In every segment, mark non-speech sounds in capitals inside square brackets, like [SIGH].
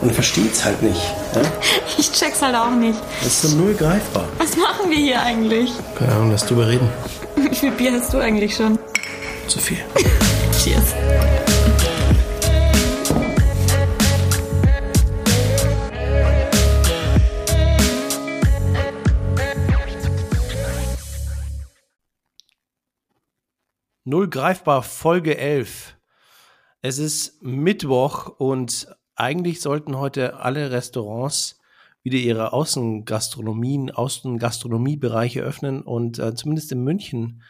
Man versteht's halt nicht. Ja? [LAUGHS] Ich check's halt auch nicht. Das ist so null greifbar. Was machen wir hier eigentlich? Keine Ahnung, lass drüber reden. [LAUGHS] Wie viel Bier hast du eigentlich schon? Zu viel. [LAUGHS] Cheers. Null greifbar, Folge 11. Es ist Mittwoch und eigentlich sollten heute alle Restaurants wieder ihre Außengastronomien, Außengastronomiebereiche öffnen und äh, zumindest in München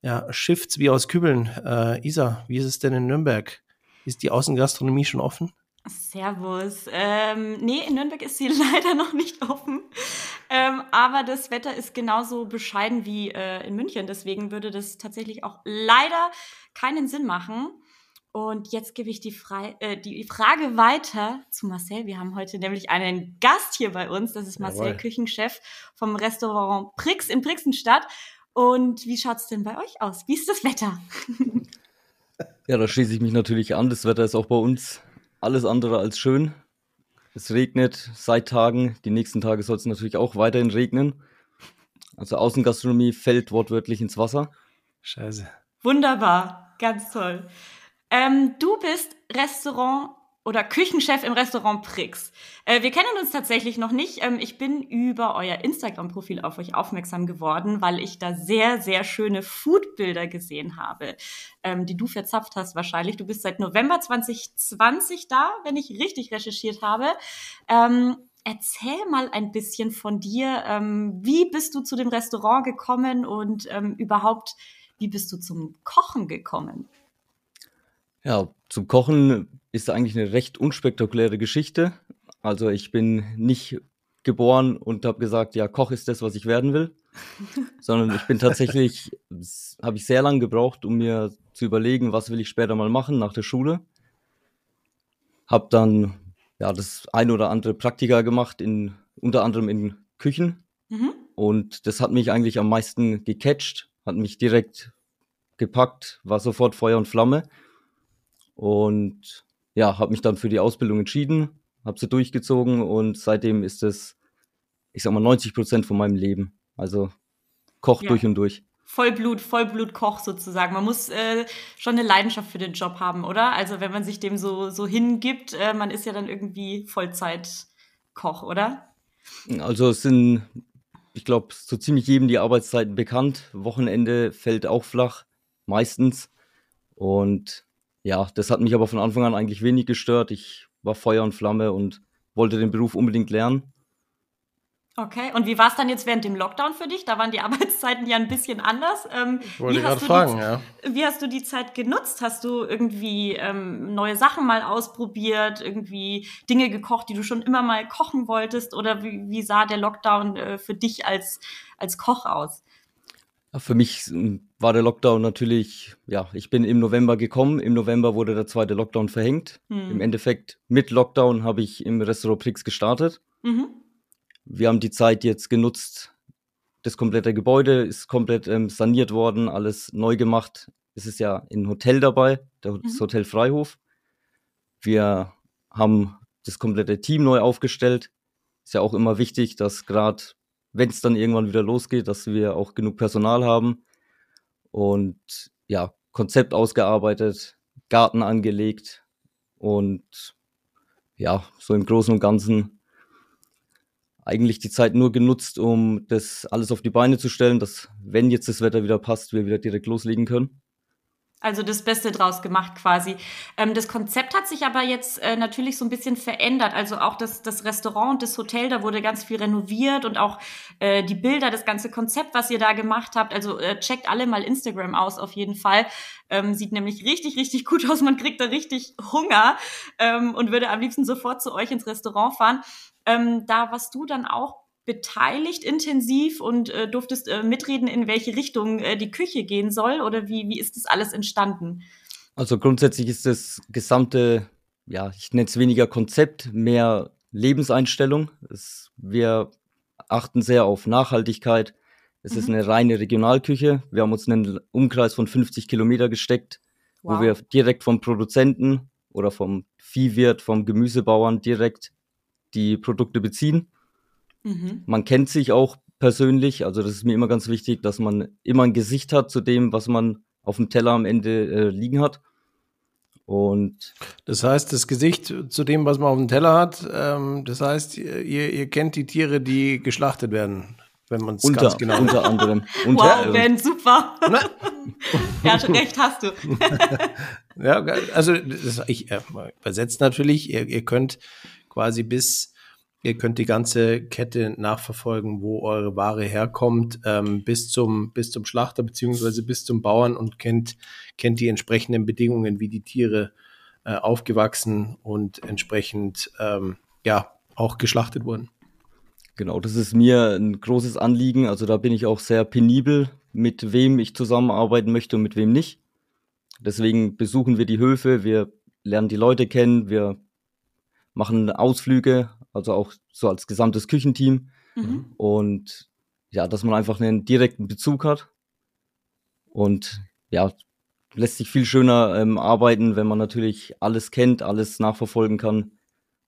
ja, schifft's wie aus Kübeln. Äh, Isa, wie ist es denn in Nürnberg? Ist die Außengastronomie schon offen? Servus. Ähm, nee, in Nürnberg ist sie [LAUGHS] leider noch nicht offen. Ähm, aber das Wetter ist genauso bescheiden wie äh, in München. Deswegen würde das tatsächlich auch leider keinen Sinn machen. Und jetzt gebe ich die, Frei äh, die Frage weiter zu Marcel. Wir haben heute nämlich einen Gast hier bei uns. Das ist Marcel, Jawohl. Küchenchef vom Restaurant Prix in Brixenstadt. Und wie schaut's denn bei euch aus? Wie ist das Wetter? [LAUGHS] Ja, da schließe ich mich natürlich an. Das Wetter ist auch bei uns alles andere als schön. Es regnet seit Tagen. Die nächsten Tage soll es natürlich auch weiterhin regnen. Also Außengastronomie fällt wortwörtlich ins Wasser. Scheiße. Wunderbar, ganz toll. Ähm, du bist Restaurant oder Küchenchef im Restaurant Prix. Äh, wir kennen uns tatsächlich noch nicht. Ähm, ich bin über euer Instagram-Profil auf euch aufmerksam geworden, weil ich da sehr, sehr schöne Foodbilder gesehen habe, ähm, die du verzapft hast wahrscheinlich. Du bist seit November 2020 da, wenn ich richtig recherchiert habe. Ähm, erzähl mal ein bisschen von dir. Ähm, wie bist du zu dem Restaurant gekommen und ähm, überhaupt, wie bist du zum Kochen gekommen? Ja, zum Kochen ist eigentlich eine recht unspektakuläre Geschichte. Also ich bin nicht geboren und habe gesagt, ja, Koch ist das, was ich werden will, [LAUGHS] sondern ich bin tatsächlich, habe ich sehr lange gebraucht, um mir zu überlegen, was will ich später mal machen nach der Schule. Habe dann ja das ein oder andere Praktika gemacht, in, unter anderem in Küchen. Mhm. Und das hat mich eigentlich am meisten gecatcht, hat mich direkt gepackt, war sofort Feuer und Flamme. Und ja, habe mich dann für die Ausbildung entschieden, habe sie durchgezogen und seitdem ist es, ich sag mal, 90 Prozent von meinem Leben. Also Koch Ja. durch und durch. Vollblut, Vollblutkoch sozusagen. Man muss äh, schon eine Leidenschaft für den Job haben, oder? Also wenn man sich dem so, so hingibt, äh, man ist ja dann irgendwie Vollzeitkoch, oder? Also es sind, ich glaube, so ziemlich jedem die Arbeitszeiten bekannt. Wochenende fällt auch flach, meistens. Und ja, das hat mich aber von Anfang an eigentlich wenig gestört. Ich war Feuer und Flamme und wollte den Beruf unbedingt lernen. Okay, und wie war es dann jetzt während dem Lockdown für dich? Da waren die [LAUGHS] Arbeitszeiten ja ein bisschen anders. Ähm, Wollte wie, gerade hast du fragen, die, ja. wie hast du die Zeit genutzt? Hast du irgendwie ähm, neue Sachen mal ausprobiert, irgendwie Dinge gekocht, die du schon immer mal kochen wolltest? Oder wie, wie sah der Lockdown äh, für dich als, als Koch aus? Für mich m, war der Lockdown natürlich, ja, ich bin im November gekommen. Im November wurde der zweite Lockdown verhängt. Hm. Im Endeffekt mit Lockdown habe ich im Restaurant Prix gestartet. Mhm. Wir haben die Zeit jetzt genutzt. Das komplette Gebäude ist komplett ähm, saniert worden, alles neu gemacht. Es ist ja ein Hotel dabei, das Mhm. Hotel Freihof. Wir haben das komplette Team neu aufgestellt. Ist ja auch immer wichtig, dass gerade, wenn es dann irgendwann wieder losgeht, dass wir auch genug Personal haben. Und ja, Konzept ausgearbeitet, Garten angelegt und ja, so im Großen und Ganzen eigentlich die Zeit nur genutzt, um das alles auf die Beine zu stellen, dass, wenn jetzt das Wetter wieder passt, wir wieder direkt loslegen können. Also das Beste draus gemacht quasi. Ähm, das Konzept hat sich aber jetzt äh, natürlich so ein bisschen verändert. Also auch das, das Restaurant und das Hotel, da wurde ganz viel renoviert und auch äh, die Bilder, das ganze Konzept, was ihr da gemacht habt. Also äh, checkt alle mal Instagram aus auf jeden Fall. Ähm, sieht nämlich richtig, richtig gut aus. Man kriegt da richtig Hunger ähm, und würde am liebsten sofort zu euch ins Restaurant fahren. Ähm, da warst du dann auch beteiligt intensiv und äh, durftest äh, mitreden, in welche Richtung äh, die Küche gehen soll? Oder wie, wie ist das alles entstanden? Also grundsätzlich ist das gesamte, ja, ich nenne es weniger Konzept, mehr Lebenseinstellung. Es, wir achten sehr auf Nachhaltigkeit. Es ist Mhm. eine reine Regionalküche. Wir haben uns einen Umkreis von 50 Kilometer gesteckt, wo wir direkt vom Produzenten oder vom Viehwirt, vom Gemüsebauern direkt die Produkte beziehen. Mhm. Man kennt sich auch persönlich, also das ist mir immer ganz wichtig, dass man immer ein Gesicht hat zu dem, was man auf dem Teller am Ende äh, liegen hat. Und das heißt, das Gesicht zu dem, was man auf dem Teller hat, ähm, das heißt, ihr, ihr kennt die Tiere, die geschlachtet werden, wenn man es ganz genau Unter anderem. Unter, wow, Ben, super. [LAUGHS] ja, recht hast du. [LAUGHS] ja, also das, ich äh, übersetze natürlich, ihr, ihr könnt quasi bis Ihr könnt die ganze Kette nachverfolgen, wo eure Ware herkommt, ähm, bis zum bis zum Schlachter beziehungsweise bis zum Bauern und kennt kennt die entsprechenden Bedingungen, wie die Tiere äh, aufgewachsen und entsprechend ähm, ja auch geschlachtet wurden. Genau, das ist mir ein großes Anliegen. Also da bin ich auch sehr penibel, mit wem ich zusammenarbeiten möchte und mit wem nicht. Deswegen besuchen wir die Höfe, wir lernen die Leute kennen, wir machen Ausflüge also auch so als gesamtes Küchenteam. Mhm. Und ja, dass man einfach einen direkten Bezug hat. Und ja, lässt sich viel schöner ähm, arbeiten, wenn man natürlich alles kennt, alles nachverfolgen kann.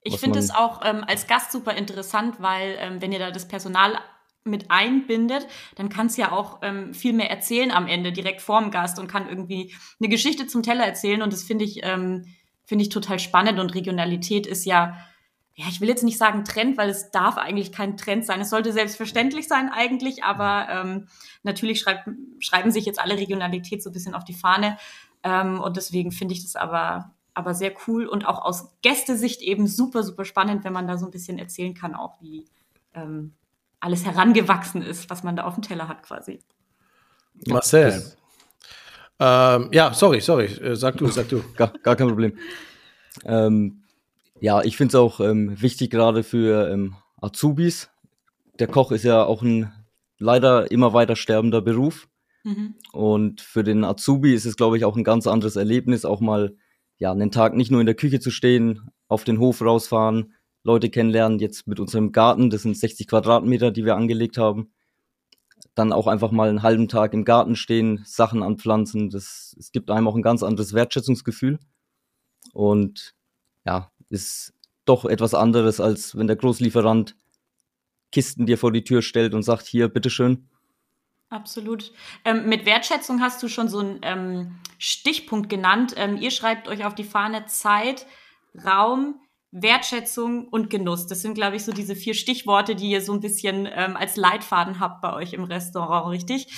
Ich finde es auch ähm, als Gast super interessant, weil ähm, wenn ihr da das Personal mit einbindet, dann kannst du ja auch ähm, viel mehr erzählen am Ende, direkt vorm Gast und kann irgendwie eine Geschichte zum Teller erzählen. Und das finde ich, ähm, finde ich total spannend. Und Regionalität ist ja ja, ich will jetzt nicht sagen Trend, weil es darf eigentlich kein Trend sein. Es sollte selbstverständlich sein eigentlich, aber ähm, natürlich schreib, schreiben sich jetzt alle Regionalität so ein bisschen auf die Fahne. Ähm, und deswegen finde ich das aber, aber sehr cool und auch aus Gästesicht eben super, super spannend, wenn man da so ein bisschen erzählen kann, auch wie ähm, alles herangewachsen ist, was man da auf dem Teller hat quasi. Marcel. Ähm, ja, sorry, sorry. Äh, sag du, sag du. [LAUGHS] Gar, gar kein Problem. Ähm, ja, ich finde es auch ähm, wichtig, gerade für ähm, Azubis. Der Koch ist ja auch ein leider immer weiter sterbender Beruf. Mhm. Und für den Azubi ist es, glaube ich, auch ein ganz anderes Erlebnis, auch mal ja, einen Tag nicht nur in der Küche zu stehen, auf den Hof rausfahren, Leute kennenlernen, jetzt mit unserem Garten, das sind 60 Quadratmeter, die wir angelegt haben. Dann auch einfach mal einen halben Tag im Garten stehen, Sachen anpflanzen. Das, es gibt einem auch ein ganz anderes Wertschätzungsgefühl. Und ja, ist doch etwas anderes, als wenn der Großlieferant Kisten dir vor die Tür stellt und sagt, hier, bitteschön. Absolut. Ähm, mit Wertschätzung hast du schon so einen ähm, Stichpunkt genannt. Ähm, ihr schreibt euch auf die Fahne Zeit, Raum, Wertschätzung und Genuss. Das sind, glaube ich, so diese vier Stichworte, die ihr so ein bisschen ähm, als Leitfaden habt bei euch im Restaurant, richtig?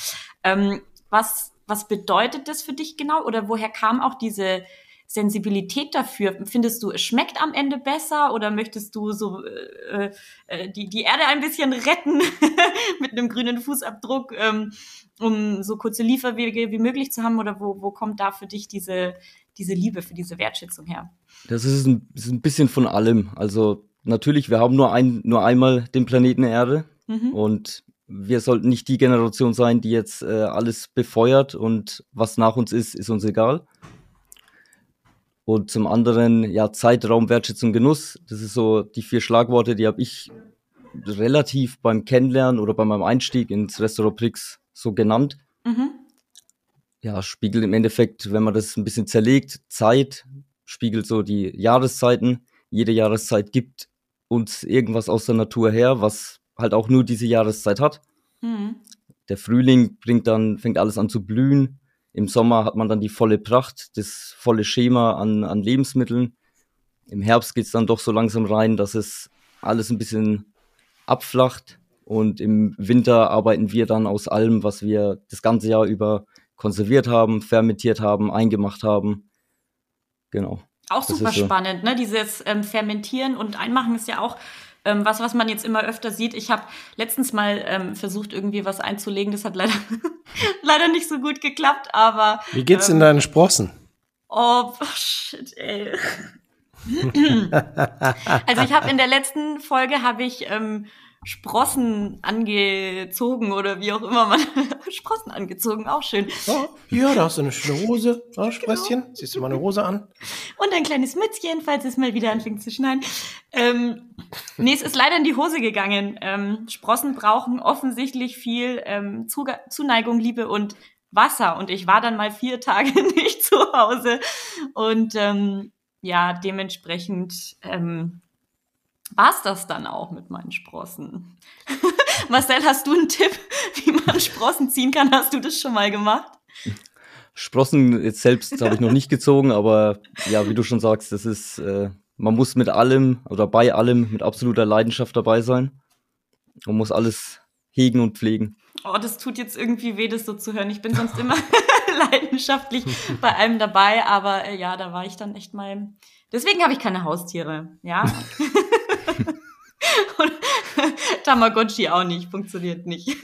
Ähm, was, was bedeutet das für dich genau? Oder woher kam auch diese, Sensibilität dafür? Findest du, es schmeckt am Ende besser oder möchtest du so äh, äh, die, die Erde ein bisschen retten [LAUGHS] mit einem grünen Fußabdruck, ähm, um so kurze Lieferwege wie möglich zu haben? Oder wo, wo kommt da für dich diese, diese Liebe, für diese Wertschätzung her? Das ist ein, ist ein bisschen von allem. Also natürlich, wir haben nur, ein, nur einmal den Planeten Erde mhm. und wir sollten nicht die Generation sein, die jetzt äh, alles befeuert und was nach uns ist, ist uns egal. Und zum anderen, ja, Zeitraum, Wertschätzung, Genuss. Das ist so die vier Schlagworte, die habe ich relativ beim Kennenlernen oder bei meinem Einstieg ins Restaurant Prix so genannt. Mhm. Ja, spiegelt im Endeffekt, wenn man das ein bisschen zerlegt, Zeit, spiegelt so die Jahreszeiten. Jede Jahreszeit gibt uns irgendwas aus der Natur her, was halt auch nur diese Jahreszeit hat. Mhm. Der Frühling bringt dann, fängt alles an zu blühen. Im Sommer hat man dann die volle Pracht, das volle Schema an, an Lebensmitteln. Im Herbst geht's dann doch so langsam rein, dass es alles ein bisschen abflacht. Und im Winter arbeiten wir dann aus allem, was wir das ganze Jahr über konserviert haben, fermentiert haben, eingemacht haben. Genau. Auch super so. spannend, ne? Dieses ähm, Fermentieren und Einmachen ist ja auch ähm, was, was man jetzt immer öfter sieht. Ich habe letztens mal ähm, versucht, irgendwie was einzulegen. Das hat leider, [LAUGHS] leider nicht so gut geklappt, aber. Wie geht's ähm, in deinen Sprossen? Oh, shit, ey. [LAUGHS] also ich habe in der letzten Folge habe ich ähm, Sprossen angezogen oder wie auch immer man [LAUGHS] Sprossen angezogen, auch schön. Oh, ja, da hast du eine schöne Hose, oh, Sprösschen. Genau. Ziehst du mal eine Hose an? Und ein kleines Mützchen, falls es mal wieder anfängt zu schneien. Ähm, nee, es ist leider in die Hose gegangen. Ähm, Sprossen brauchen offensichtlich viel ähm, Zuneigung, Liebe und Wasser. Und ich war dann mal vier Tage [LAUGHS] nicht zu Hause und ähm, ja, dementsprechend ähm, war es das dann auch mit meinen Sprossen. [LAUGHS] Marcel, hast du einen Tipp, [LAUGHS] wie man Sprossen ziehen kann? Hast du das schon mal gemacht? Sprossen jetzt selbst habe ich noch nicht gezogen, aber ja, wie du schon sagst, das ist, äh, man muss mit allem oder bei allem mit absoluter Leidenschaft dabei sein. Man muss alles hegen und pflegen. Oh, das tut jetzt irgendwie weh, das so zu hören. Ich bin sonst immer [LAUGHS] leidenschaftlich bei allem dabei, aber äh, ja, da war ich dann echt mal. Deswegen habe ich keine Haustiere, ja. und Tamagotchi auch nicht, funktioniert nicht.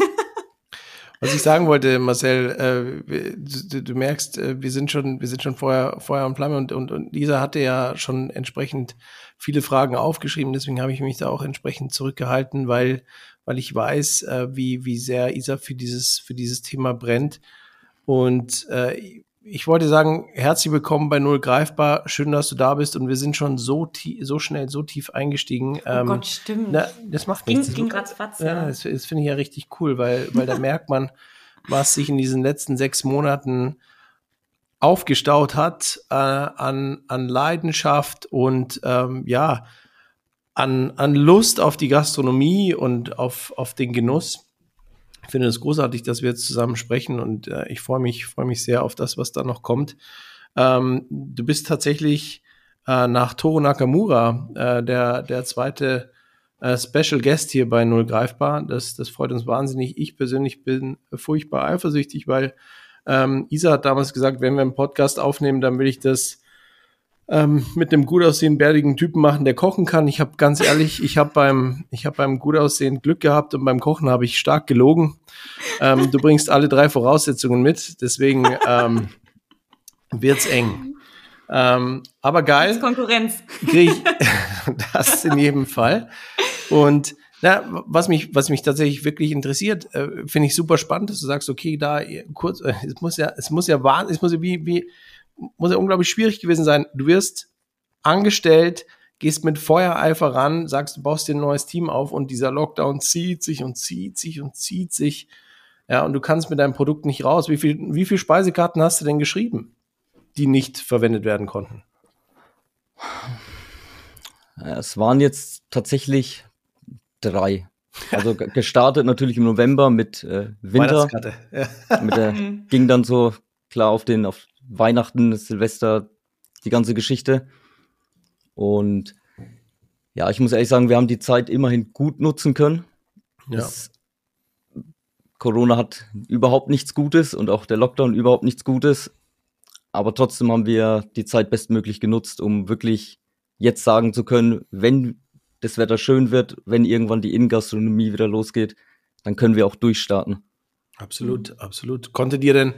Was ich sagen wollte, Marcel, äh, du, du, merkst, äh, wir sind schon, wir sind schon vorher, Feuer und Flamme und, und, und Lisa hatte ja schon entsprechend viele Fragen aufgeschrieben, deswegen habe ich mich da auch entsprechend zurückgehalten, weil, weil ich weiß, äh, wie, wie sehr Isa für dieses, für dieses Thema brennt. Und äh, ich wollte sagen, herzlich willkommen bei Null Greifbar. Schön, dass du da bist. Und wir sind schon so, so schnell, so tief eingestiegen. Oh ähm, Gott, stimmt. Na, das macht ging, nichts. Ging ratzfatz, ja. Das, das finde ich ja richtig cool, weil, weil da [LAUGHS] merkt man, was sich in diesen letzten sechs Monaten aufgestaut hat äh, an, an Leidenschaft und ähm, ja, an, an Lust auf die Gastronomie und auf, auf den Genuss. Ich finde es großartig, dass wir jetzt zusammen sprechen und äh, ich freue mich, freue mich sehr auf das, was da noch kommt. Ähm, du bist tatsächlich äh, nach Toro Nakamura äh, der, der zweite äh, Special Guest hier bei Null Greifbar. Das, das freut uns wahnsinnig. Ich persönlich bin furchtbar eifersüchtig, weil ähm, Isa hat damals gesagt, wenn wir einen Podcast aufnehmen, dann will ich das ähm, mit einem gut aussehenden, bärtigen Typen machen, der kochen kann. Ich habe ganz ehrlich, ich habe beim, ich habe beim gut aussehen Glück gehabt und beim Kochen habe ich stark gelogen. Ähm, du bringst alle drei Voraussetzungen mit, deswegen ähm, wird's eng. Ähm, aber geil. Das Konkurrenz. Ich, [LAUGHS] das in jedem Fall. Und na, was mich, was mich tatsächlich wirklich interessiert, äh, finde ich super spannend, dass du sagst, okay, da kurz, äh, es muss ja, es muss ja wahnsinnig, es muss ja wie, wie, muss ja unglaublich schwierig gewesen sein. Du wirst angestellt, gehst mit Feuereifer ran, sagst, du baust dir ein neues Team auf und dieser Lockdown zieht sich und zieht sich und zieht sich. Ja, und du kannst mit deinem Produkt nicht raus. Wie viel, wie viel Speisekarten hast du denn geschrieben, die nicht verwendet werden konnten? Es waren jetzt tatsächlich drei. Also gestartet natürlich im November mit äh, Winter. Ja. Mit der, ging dann so klar auf den, auf Weihnachten, Silvester, die ganze Geschichte. Und ja, ich muss ehrlich sagen, wir haben die Zeit immerhin gut nutzen können. Ja. Das, Corona hat überhaupt nichts Gutes und auch der Lockdown überhaupt nichts Gutes. Aber trotzdem haben wir die Zeit bestmöglich genutzt, um wirklich jetzt sagen zu können, wenn das Wetter schön wird, wenn irgendwann die Innengastronomie wieder losgeht, dann können wir auch durchstarten. Absolut, absolut. Konntet ihr denn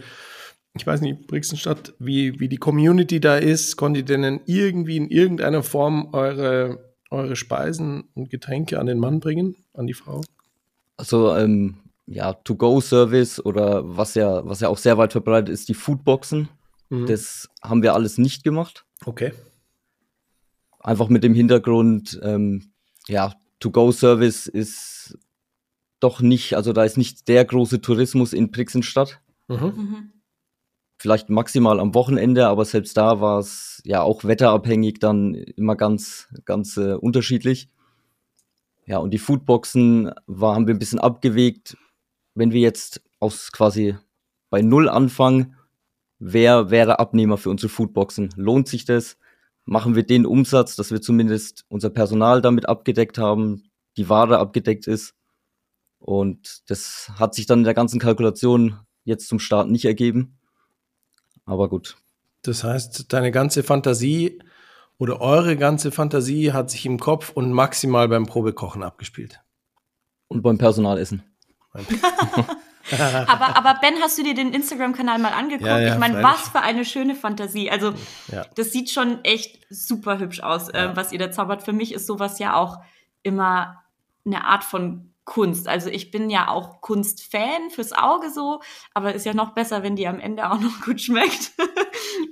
ich weiß nicht, Brixenstadt, wie, wie die Community da ist, konntet ihr denn irgendwie in irgendeiner Form eure, eure Speisen und Getränke an den Mann bringen, an die Frau? Also, ähm, ja, To-Go-Service oder was ja, was ja auch sehr weit verbreitet ist, die Foodboxen. Mhm. Das haben wir alles nicht gemacht. Okay. Einfach mit dem Hintergrund, ähm, ja, To-Go-Service ist doch nicht, also da ist nicht der große Tourismus in Brixenstadt. Mhm. Mhm vielleicht maximal am Wochenende, aber selbst da war es ja auch wetterabhängig dann immer ganz, ganz äh, unterschiedlich. Ja, und die Foodboxen war, haben wir ein bisschen abgewegt. Wenn wir jetzt aus quasi bei Null anfangen, wer wäre Abnehmer für unsere Foodboxen? Lohnt sich das? Machen wir den Umsatz, dass wir zumindest unser Personal damit abgedeckt haben, die Ware abgedeckt ist? Und das hat sich dann in der ganzen Kalkulation jetzt zum Start nicht ergeben. Aber gut. Das heißt, deine ganze Fantasie oder eure ganze Fantasie hat sich im Kopf und maximal beim Probekochen abgespielt. Und beim Personalessen. [LAUGHS] aber, aber Ben, hast du dir den Instagram-Kanal mal angeguckt? Ja, ja, ich meine, was für eine schöne Fantasie. Also, ja. das sieht schon echt super hübsch aus, äh, was ihr da zaubert. Für mich ist sowas ja auch immer eine Art von Kunst. Also ich bin ja auch Kunstfan fürs Auge so, aber ist ja noch besser, wenn die am Ende auch noch [LAUGHS] gut schmeckt.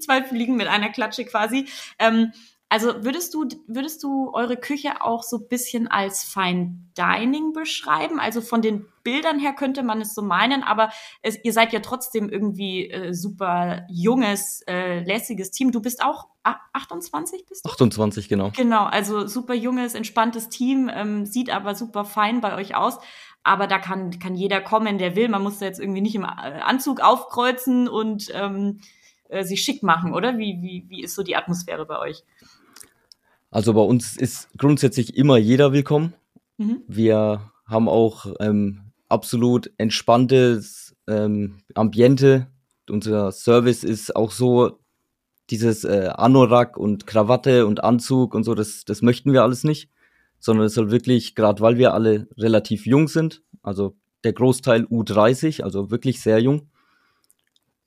Zwei Fliegen mit einer Klatsche quasi. Ähm, Also würdest du, würdest du eure Küche auch so ein bisschen als Fine Dining beschreiben? Also von den Bildern her könnte man es so meinen, aber es, ihr seid ja trotzdem irgendwie äh, super junges, äh, lässiges Team. Du bist auch 28 bist du? 28, genau. Genau, also super junges, entspanntes Team, ähm, sieht aber super fein bei euch aus. Aber da kann, kann jeder kommen, der will. Man muss da jetzt irgendwie nicht im äh, Anzug aufkreuzen und ähm, äh, sich schick machen, oder? Wie, wie, wie ist so die Atmosphäre bei euch? Also bei uns ist grundsätzlich immer jeder willkommen. Mhm. Wir haben auch ähm, absolut entspanntes ähm, Ambiente. Unser Service ist auch so, dieses äh, Anorak und Krawatte und Anzug und so, das, das möchten wir alles nicht. Sondern es soll wirklich, gerade weil wir alle relativ jung sind, also der Großteil U30, also wirklich sehr jung,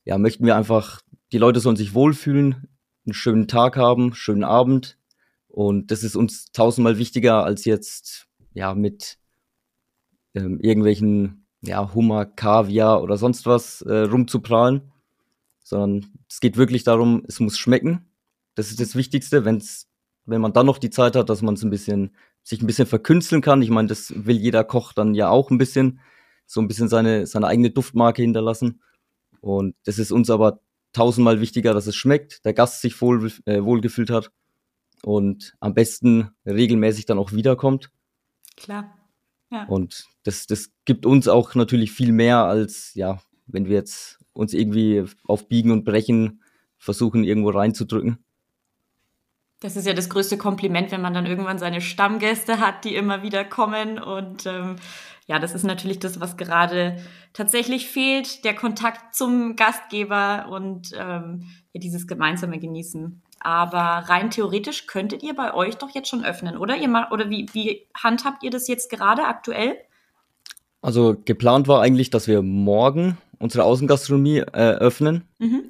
ja, möchten wir einfach, die Leute sollen sich wohlfühlen, einen schönen Tag haben, schönen Abend, und das ist uns tausendmal wichtiger als jetzt, ja, mit ähm, irgendwelchen, ja, Hummer, Kaviar oder sonst was äh, rumzuprahlen. Sondern es geht wirklich darum, es muss schmecken. Das ist das Wichtigste, wenn's, wenn man dann noch die Zeit hat, dass man ein bisschen, sich ein bisschen verkünsteln kann. Ich meine, das will jeder Koch dann ja auch ein bisschen, so ein bisschen seine, seine eigene Duftmarke hinterlassen. Und das ist uns aber tausendmal wichtiger, dass es schmeckt, der Gast sich wohl, äh, wohlgefühlt hat und am besten regelmäßig dann auch wiederkommt. Klar. Ja. Und das, das gibt uns auch natürlich viel mehr als, ja, wenn wir jetzt uns irgendwie auf Biegen und Brechen versuchen, irgendwo reinzudrücken. Das ist ja das größte Kompliment, wenn man dann irgendwann seine Stammgäste hat, die immer wieder kommen. Und ähm, ja, das ist natürlich das, was gerade tatsächlich fehlt, der Kontakt zum Gastgeber und ähm, ja, dieses gemeinsame Genießen. Aber rein theoretisch könntet ihr bei euch doch jetzt schon öffnen, oder? Ihr mal, oder wie, wie handhabt ihr das jetzt gerade aktuell? Also geplant war eigentlich, dass wir morgen unsere Außengastronomie äh, öffnen. Mhm.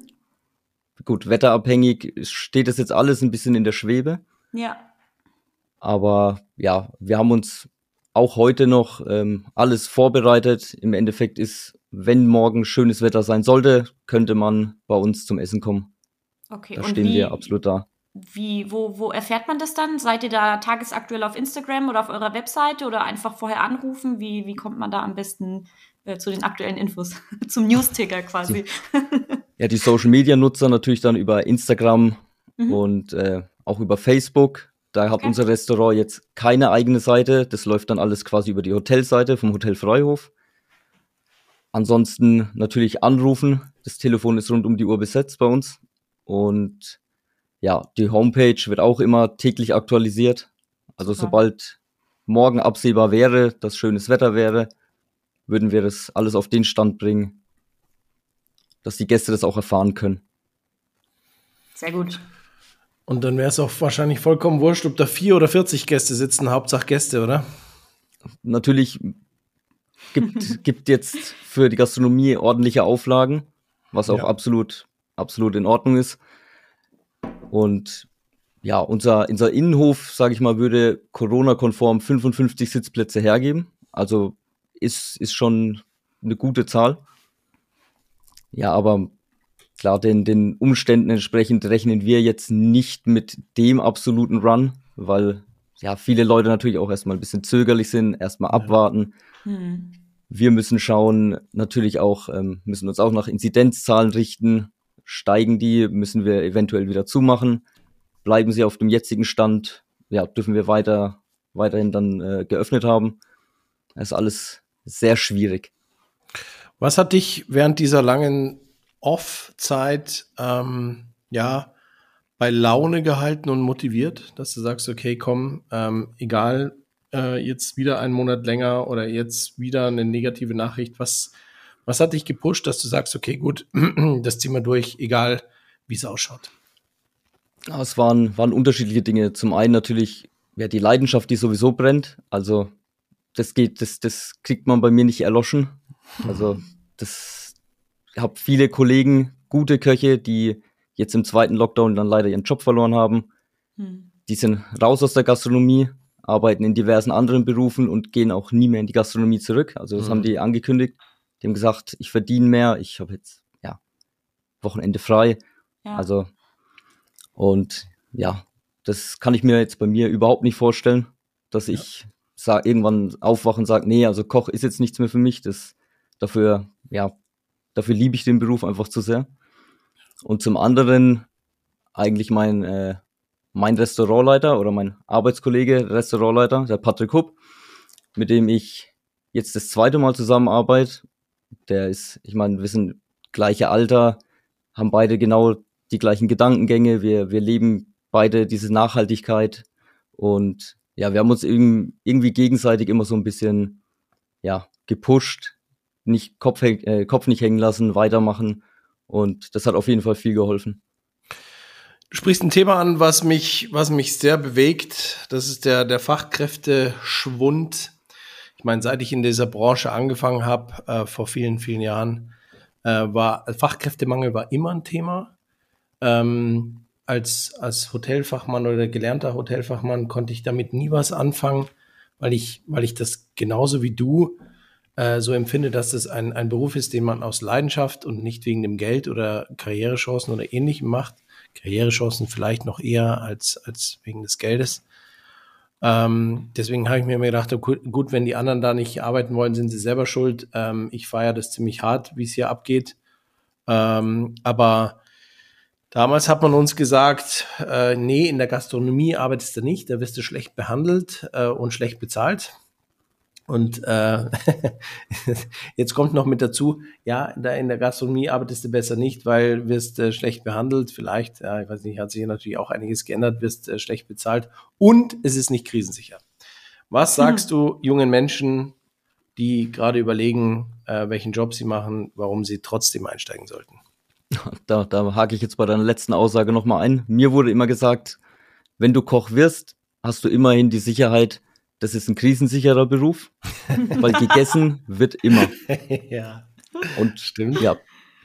Gut, wetterabhängig steht das jetzt alles ein bisschen in der Schwebe. Ja. Aber ja, wir haben uns auch heute noch ähm, alles vorbereitet. Im Endeffekt ist, wenn morgen schönes Wetter sein sollte, könnte man bei uns zum Essen kommen. Okay, da und stehen wie, wir absolut da. Wie, wo, wo erfährt man das dann? Seid ihr da tagesaktuell auf Instagram oder auf eurer Webseite oder einfach vorher anrufen? Wie, wie kommt man da am besten äh, zu den aktuellen Infos? [LAUGHS] Zum News-Ticker quasi. [LAUGHS] ja, die Social-Media-Nutzer natürlich dann über Instagram mhm. und äh, auch über Facebook. Da hat okay. unser Restaurant jetzt keine eigene Seite. Das läuft dann alles quasi über die Hotelseite vom Hotel Freihof. Ansonsten natürlich anrufen. Das Telefon ist rund um die Uhr besetzt bei uns. Und ja, die Homepage wird auch immer täglich aktualisiert. Also ja. sobald morgen absehbar wäre, dass schönes Wetter wäre, würden wir das alles auf den Stand bringen, dass die Gäste das auch erfahren können. Sehr gut. Und dann wäre es auch wahrscheinlich vollkommen wurscht, ob da vier oder 40 Gäste sitzen, Hauptsache Gäste, oder? Natürlich gibt, [LAUGHS] gibt jetzt für die Gastronomie ordentliche Auflagen, was auch ja. absolut absolut in Ordnung ist. Und ja, unser, unser Innenhof, sage ich mal, würde Corona-konform 55 Sitzplätze hergeben. Also ist, ist schon eine gute Zahl. Ja, aber klar, den, den Umständen entsprechend rechnen wir jetzt nicht mit dem absoluten Run, weil ja viele Leute natürlich auch erstmal ein bisschen zögerlich sind, erstmal abwarten. Hm. Wir müssen schauen, natürlich auch, ähm, müssen uns auch nach Inzidenzzahlen richten. Steigen die, müssen wir eventuell wieder zumachen. Bleiben sie auf dem jetzigen Stand, ja, dürfen wir weiter, weiterhin dann äh, geöffnet haben. Das ist alles sehr schwierig. Was hat dich während dieser langen Off-Zeit, ähm, ja, bei Laune gehalten und motiviert, dass du sagst, okay, komm, ähm, egal, äh, jetzt wieder einen Monat länger oder jetzt wieder eine negative Nachricht, was, was hat dich gepusht, dass du sagst, okay, gut, [CLEARS THROAT] das ziehen wir durch, egal wie es ausschaut? Ja, es waren, waren unterschiedliche Dinge. Zum einen natürlich ja, die Leidenschaft, die sowieso brennt. Also das geht, das, das kriegt man bei mir nicht erloschen. Also das ich habe viele Kollegen, gute Köche, die jetzt im zweiten Lockdown dann leider ihren Job verloren haben. Hm. Die sind raus aus der Gastronomie, arbeiten in diversen anderen Berufen und gehen auch nie mehr in die Gastronomie zurück. Also das hm. haben die angekündigt. Die haben gesagt, ich verdiene mehr, ich habe jetzt ja Wochenende frei. Ja. Also und ja, das kann ich mir jetzt bei mir überhaupt nicht vorstellen, dass ja. ich sag, irgendwann aufwache und sage, nee, also Koch ist jetzt nichts mehr für mich. Das dafür, ja, dafür liebe ich den Beruf einfach zu sehr. Und zum anderen eigentlich mein, äh, mein Restaurantleiter oder mein Arbeitskollege, Restaurantleiter, der Patrick Hupp, mit dem ich jetzt das zweite Mal zusammenarbeite. Der ist, ich meine, wir sind gleiche Alter, haben beide genau die gleichen Gedankengänge, wir, wir leben beide diese Nachhaltigkeit und ja, wir haben uns irgendwie gegenseitig immer so ein bisschen ja, gepusht, nicht Kopf, äh, Kopf nicht hängen lassen, weitermachen und das hat auf jeden Fall viel geholfen. Du sprichst ein Thema an, was mich, was mich sehr bewegt. Das ist der, der Fachkräfteschwund. Ich meine, seit ich in dieser Branche angefangen habe, äh, vor vielen, vielen Jahren, äh, war Fachkräftemangel war immer ein Thema. Ähm, als, als Hotelfachmann oder gelernter Hotelfachmann konnte ich damit nie was anfangen, weil ich, weil ich das genauso wie du äh, so empfinde, dass es ein, ein Beruf ist, den man aus Leidenschaft und nicht wegen dem Geld oder Karrierechancen oder ähnlichem macht. Karrierechancen vielleicht noch eher als, als wegen des Geldes. Ähm, deswegen habe ich mir gedacht, gut, wenn die anderen da nicht arbeiten wollen, sind sie selber schuld. Ähm, ich feiere das ziemlich hart, wie es hier abgeht. Ähm, aber damals hat man uns gesagt, äh, nee, in der Gastronomie arbeitest du nicht, da wirst du schlecht behandelt äh, und schlecht bezahlt. Und äh, [LAUGHS] jetzt kommt noch mit dazu, ja, in der, in der Gastronomie arbeitest du besser nicht, weil wirst äh, schlecht behandelt. Vielleicht, ja, ich weiß nicht, hat sich hier natürlich auch einiges geändert, wirst äh, schlecht bezahlt und es ist nicht krisensicher. Was sagst hm. du jungen Menschen, die gerade überlegen, äh, welchen Job sie machen, warum sie trotzdem einsteigen sollten? [LAUGHS] Da, da hake ich jetzt bei deiner letzten Aussage nochmal ein. Mir wurde immer gesagt, wenn du Koch wirst, hast du immerhin die Sicherheit, das ist ein krisensicherer Beruf, weil gegessen wird immer. [LAUGHS] ja. Und stimmt. Ja,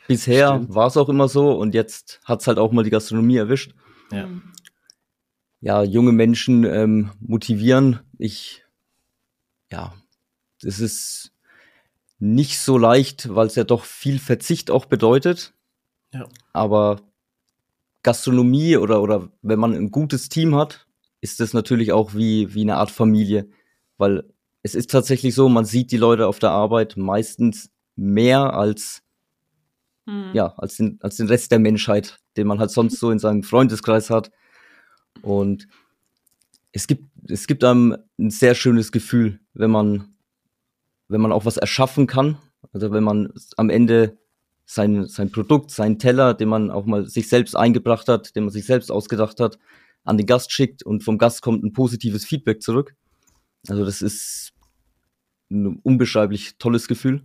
bisher war es auch immer so und jetzt hat es halt auch mal die Gastronomie erwischt. Ja, ja junge Menschen ähm, motivieren. Ich, ja, das ist nicht so leicht, weil es ja doch viel Verzicht auch bedeutet. Ja. Aber Gastronomie oder, oder wenn man ein gutes Team hat, ist das natürlich auch wie, wie eine Art Familie, weil es ist tatsächlich so, man sieht die Leute auf der Arbeit meistens mehr als, hm. ja, als den, als den Rest der Menschheit, den man halt sonst so in seinem Freundeskreis hat. Und es gibt, es gibt einem ein sehr schönes Gefühl, wenn man, wenn man auch was erschaffen kann. Also wenn man am Ende sein, sein Produkt, sein Teller, den man auch mal sich selbst eingebracht hat, den man sich selbst ausgedacht hat, an den Gast schickt und vom Gast kommt ein positives Feedback zurück. Also das ist ein unbeschreiblich tolles Gefühl.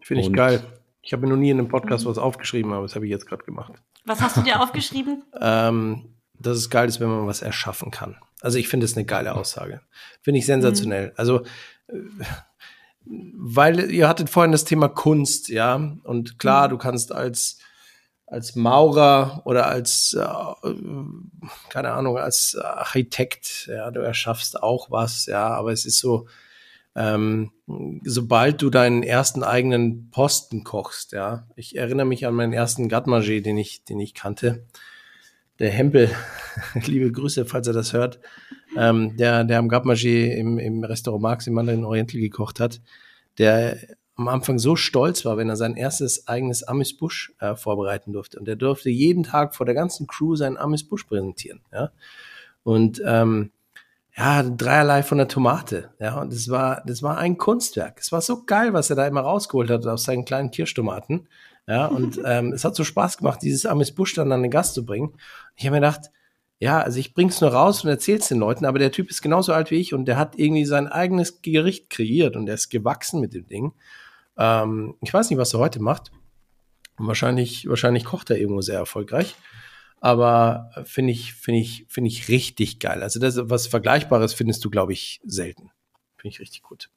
Finde ich und geil. Ich habe mir noch nie in einem Podcast was aufgeschrieben, aber das habe ich jetzt gerade gemacht. Was hast du dir aufgeschrieben? [LAUGHS] ähm, dass es geil ist, wenn man was erschaffen kann. Also ich finde es eine geile Aussage. Finde ich sensationell. Mhm. Also äh, weil ihr hattet vorhin das Thema Kunst, ja, und klar, mhm. du kannst als als Maurer oder als, äh, keine Ahnung, als Architekt, ja, du erschaffst auch was, ja, aber es ist so, ähm, sobald du deinen ersten eigenen Posten kochst, ja, ich erinnere mich an meinen ersten Gatmager, den ich, den ich kannte, der Hempel, [LAUGHS] liebe Grüße, falls er das hört, ähm, der, der am Gatmager im, im Restaurant Marx im Mandarin Oriental gekocht hat, der am Anfang so stolz war, wenn er sein erstes eigenes Amis Busch äh, vorbereiten durfte. Und er durfte jeden Tag vor der ganzen Crew seinen Amis Busch präsentieren. Ja? Und ähm, ja, dreierlei von der Tomate. Ja, und das war, das war ein Kunstwerk. Es war so geil, was er da immer rausgeholt hat aus seinen kleinen Kirschtomaten. Ja, und [LAUGHS] ähm, es hat so Spaß gemacht, dieses Amis Busch dann an den Gast zu bringen. Ich habe mir gedacht, ja, also ich bring's nur raus und erzähl's den Leuten, aber der Typ ist genauso alt wie ich und der hat irgendwie sein eigenes Gericht kreiert und er ist gewachsen mit dem Ding. Ähm, ich weiß nicht, was er heute macht. Wahrscheinlich, wahrscheinlich kocht er irgendwo sehr erfolgreich. Aber finde ich, finde ich, finde ich richtig geil. Also das, was Vergleichbares findest du, glaube ich, selten. Finde ich richtig gut.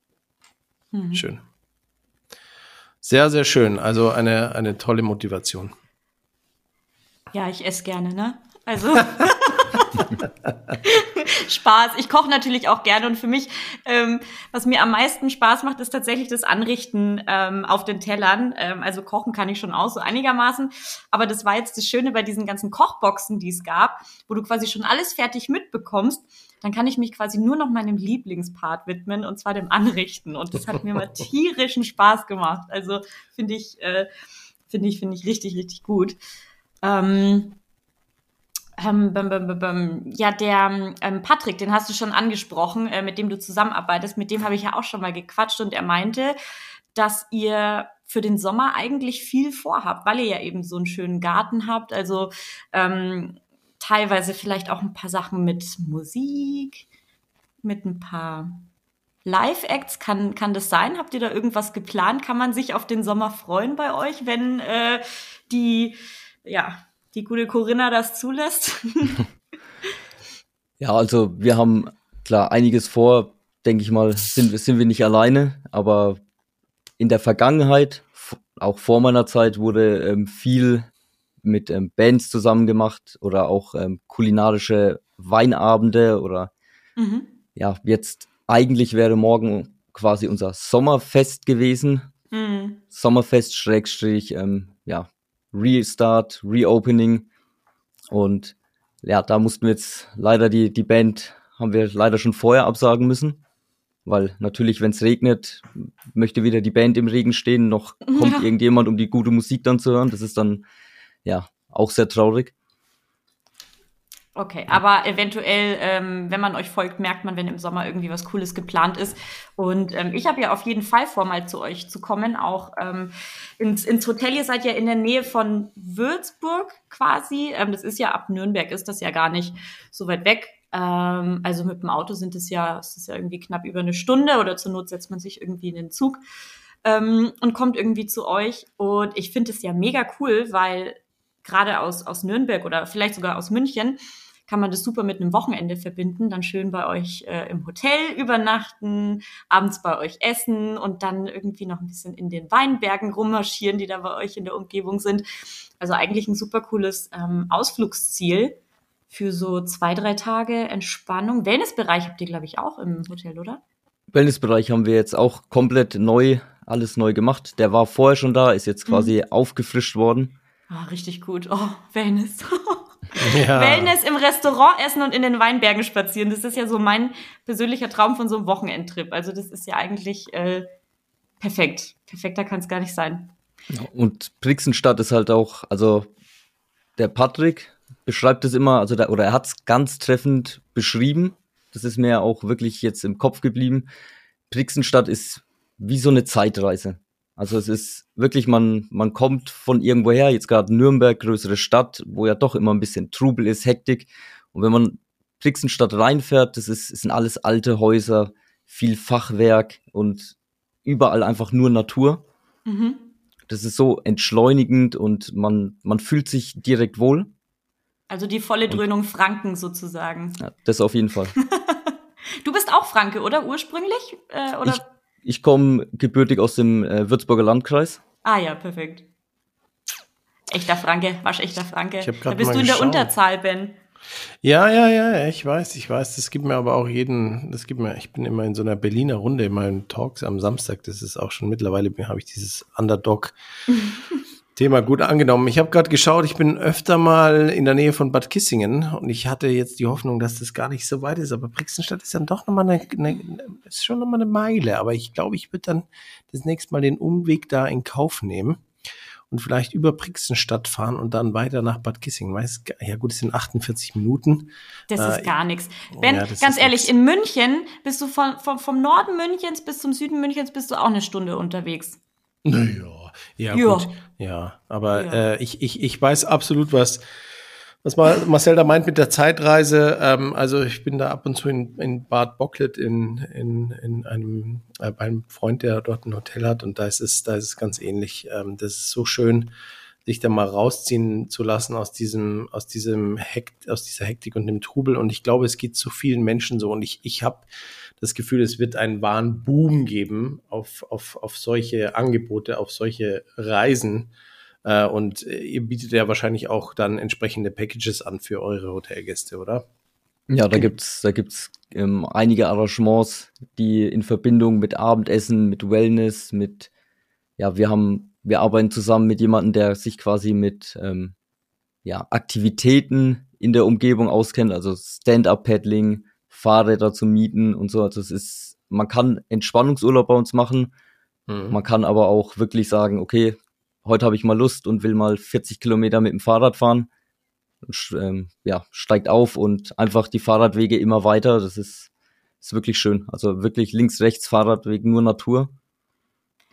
Mhm. Schön. Sehr, sehr schön. Also eine, eine tolle Motivation. Ja, ich esse gerne, ne? Also. [LAUGHS] [LAUGHS] Spaß. Ich koche natürlich auch gerne und für mich, ähm, was mir am meisten Spaß macht, ist tatsächlich das Anrichten ähm, auf den Tellern. Ähm, also kochen kann ich schon auch so einigermaßen. Aber das war jetzt das Schöne bei diesen ganzen Kochboxen, die es gab, wo du quasi schon alles fertig mitbekommst. Dann kann ich mich quasi nur noch meinem Lieblingspart widmen und zwar dem Anrichten. Und das hat mir mal tierischen Spaß gemacht. Also finde ich, äh, finde ich, finde ich richtig, richtig gut. Ähm, ähm, bum, bum, bum, ja, der ähm, Patrick, den hast du schon angesprochen, äh, mit dem du zusammenarbeitest, mit dem habe ich ja auch schon mal gequatscht und er meinte, dass ihr für den Sommer eigentlich viel vorhabt, weil ihr ja eben so einen schönen Garten habt. Also ähm, teilweise vielleicht auch ein paar Sachen mit Musik, mit ein paar Live-Acts. Kann, kann das sein? Habt ihr da irgendwas geplant? Kann man sich auf den Sommer freuen bei euch, wenn äh, die, ja, die gute Corinna das zulässt? [LAUGHS] ja, also wir haben klar einiges vor, denke ich mal, sind, sind wir nicht alleine, aber in der Vergangenheit, auch vor meiner Zeit, wurde ähm, viel mit ähm, Bands zusammen gemacht oder auch ähm, kulinarische Weinabende oder mhm. ja, jetzt eigentlich wäre morgen quasi unser Sommerfest gewesen. Mhm. Sommerfest Schrägstrich, ähm, ja, Restart, Reopening. Und ja, da mussten wir jetzt leider die, die Band haben wir leider schon vorher absagen müssen. Weil natürlich, wenn es regnet, möchte weder die Band im Regen stehen, noch kommt ja. irgendjemand, um die gute Musik dann zu hören. Das ist dann ja auch sehr traurig. Okay, aber eventuell, ähm, wenn man euch folgt, merkt man, wenn im Sommer irgendwie was Cooles geplant ist. Und ähm, ich habe ja auf jeden Fall vor, mal zu euch zu kommen, auch ähm, ins, ins Hotel. Ihr seid ja in der Nähe von Würzburg quasi. Ähm, das ist ja ab Nürnberg, ist das ja gar nicht so weit weg. Ähm, also mit dem Auto sind es ja, ist es ja irgendwie knapp über eine Stunde oder zur Not setzt man sich irgendwie in den Zug ähm, und kommt irgendwie zu euch. Und ich finde es ja mega cool, weil gerade aus, aus Nürnberg oder vielleicht sogar aus München, kann man das super mit einem Wochenende verbinden, dann schön bei euch äh, im Hotel übernachten, abends bei euch essen und dann irgendwie noch ein bisschen in den Weinbergen rummarschieren, die da bei euch in der Umgebung sind. Also eigentlich ein super cooles ähm, Ausflugsziel für so zwei, drei Tage Entspannung. Wellnessbereich habt ihr, glaube ich, auch im Hotel, oder? Wellnessbereich haben wir jetzt auch komplett neu, alles neu gemacht. Der war vorher schon da, ist jetzt quasi mhm. aufgefrischt worden. Ah, richtig gut. Oh, Wellness. [LAUGHS] Ja. Wellness im Restaurant essen und in den Weinbergen spazieren. Das ist ja so mein persönlicher Traum von so einem Wochenendtrip. Also das ist ja eigentlich äh, perfekt. Perfekter kann es gar nicht sein. Und Brixenstadt ist halt auch, also der Patrick beschreibt es immer, also der, oder er hat es ganz treffend beschrieben. Das ist mir auch wirklich jetzt im Kopf geblieben. Brixenstadt ist wie so eine Zeitreise. Also es ist wirklich, man, man kommt von irgendwoher, jetzt gerade Nürnberg, größere Stadt, wo ja doch immer ein bisschen Trubel ist, Hektik. Und wenn man Brixenstadt reinfährt, das ist, das sind alles alte Häuser, viel Fachwerk und überall einfach nur Natur. Mhm. Das ist so entschleunigend und man, man fühlt sich direkt wohl. Also die volle Dröhnung und, Franken sozusagen. Ja, das auf jeden Fall. [LAUGHS] du bist auch Franke, oder? Ursprünglich? Äh, oder? Ich ich komme gebürtig aus dem äh, Würzburger Landkreis. Ah ja, perfekt. Echter Franke, waschechter Franke. Da bist du in der Unterzahl, Ben. Ja, ja, ja, ich weiß, ich weiß. Das gibt mir aber auch jeden, das gibt mir, ich bin immer in so einer Berliner Runde in meinen Talks am Samstag. Das ist auch schon mittlerweile, habe ich dieses Underdog [LAUGHS] Thema gut angenommen. Ich habe gerade geschaut, ich bin öfter mal in der Nähe von Bad Kissingen und ich hatte jetzt die Hoffnung, dass das gar nicht so weit ist, aber Brixenstadt ist dann doch nochmal eine, eine ist schon nochmal eine Meile, aber ich glaube, ich würde dann das nächste Mal den Umweg da in Kauf nehmen und vielleicht über Brixenstadt fahren und dann weiter nach Bad Kissingen. Weiß, ja gut, es sind 48 Minuten. Das äh, ist gar nichts. Ben, ja, ganz ehrlich, nix. in München bist du von, von, vom Norden Münchens bis zum Süden Münchens bist du auch eine Stunde unterwegs. Naja. Ja, ja. gut. Ja, aber ja. Äh, ich, ich, ich weiß absolut, was, was Marcel da meint mit der Zeitreise. Ähm, also ich bin da ab und zu in, in Bad Bocklet in, in, in einem, äh, bei einem Freund, der dort ein Hotel hat und da ist es, da ist es ganz ähnlich. Ähm, das ist so schön, sich da mal rausziehen zu lassen aus diesem, aus diesem Hekt, aus dieser Hektik und dem Trubel. Und ich glaube, es geht zu vielen Menschen so. Und ich, ich habe das Gefühl, es wird einen wahren Boom geben auf, auf, auf solche Angebote, auf solche Reisen. Äh, und ihr bietet ja wahrscheinlich auch dann entsprechende Packages an für eure Hotelgäste, oder? Ja, da gibt's, da gibt's ähm, einige Arrangements, die in Verbindung mit Abendessen, mit Wellness, mit, ja, wir haben, wir arbeiten zusammen mit jemandem, der sich quasi mit, ähm, ja, Aktivitäten in der Umgebung auskennt, also Stand-up-Paddling, Fahrräder zu mieten und so. Also es ist, man kann Entspannungsurlaub bei uns machen. Mhm. Man kann aber auch wirklich sagen, okay, heute habe ich mal Lust und will mal 40 Kilometer mit dem Fahrrad fahren. Und, ähm, ja, steigt auf und einfach die Fahrradwege immer weiter. Das ist, ist wirklich schön. Also wirklich links, rechts Fahrradweg, nur Natur.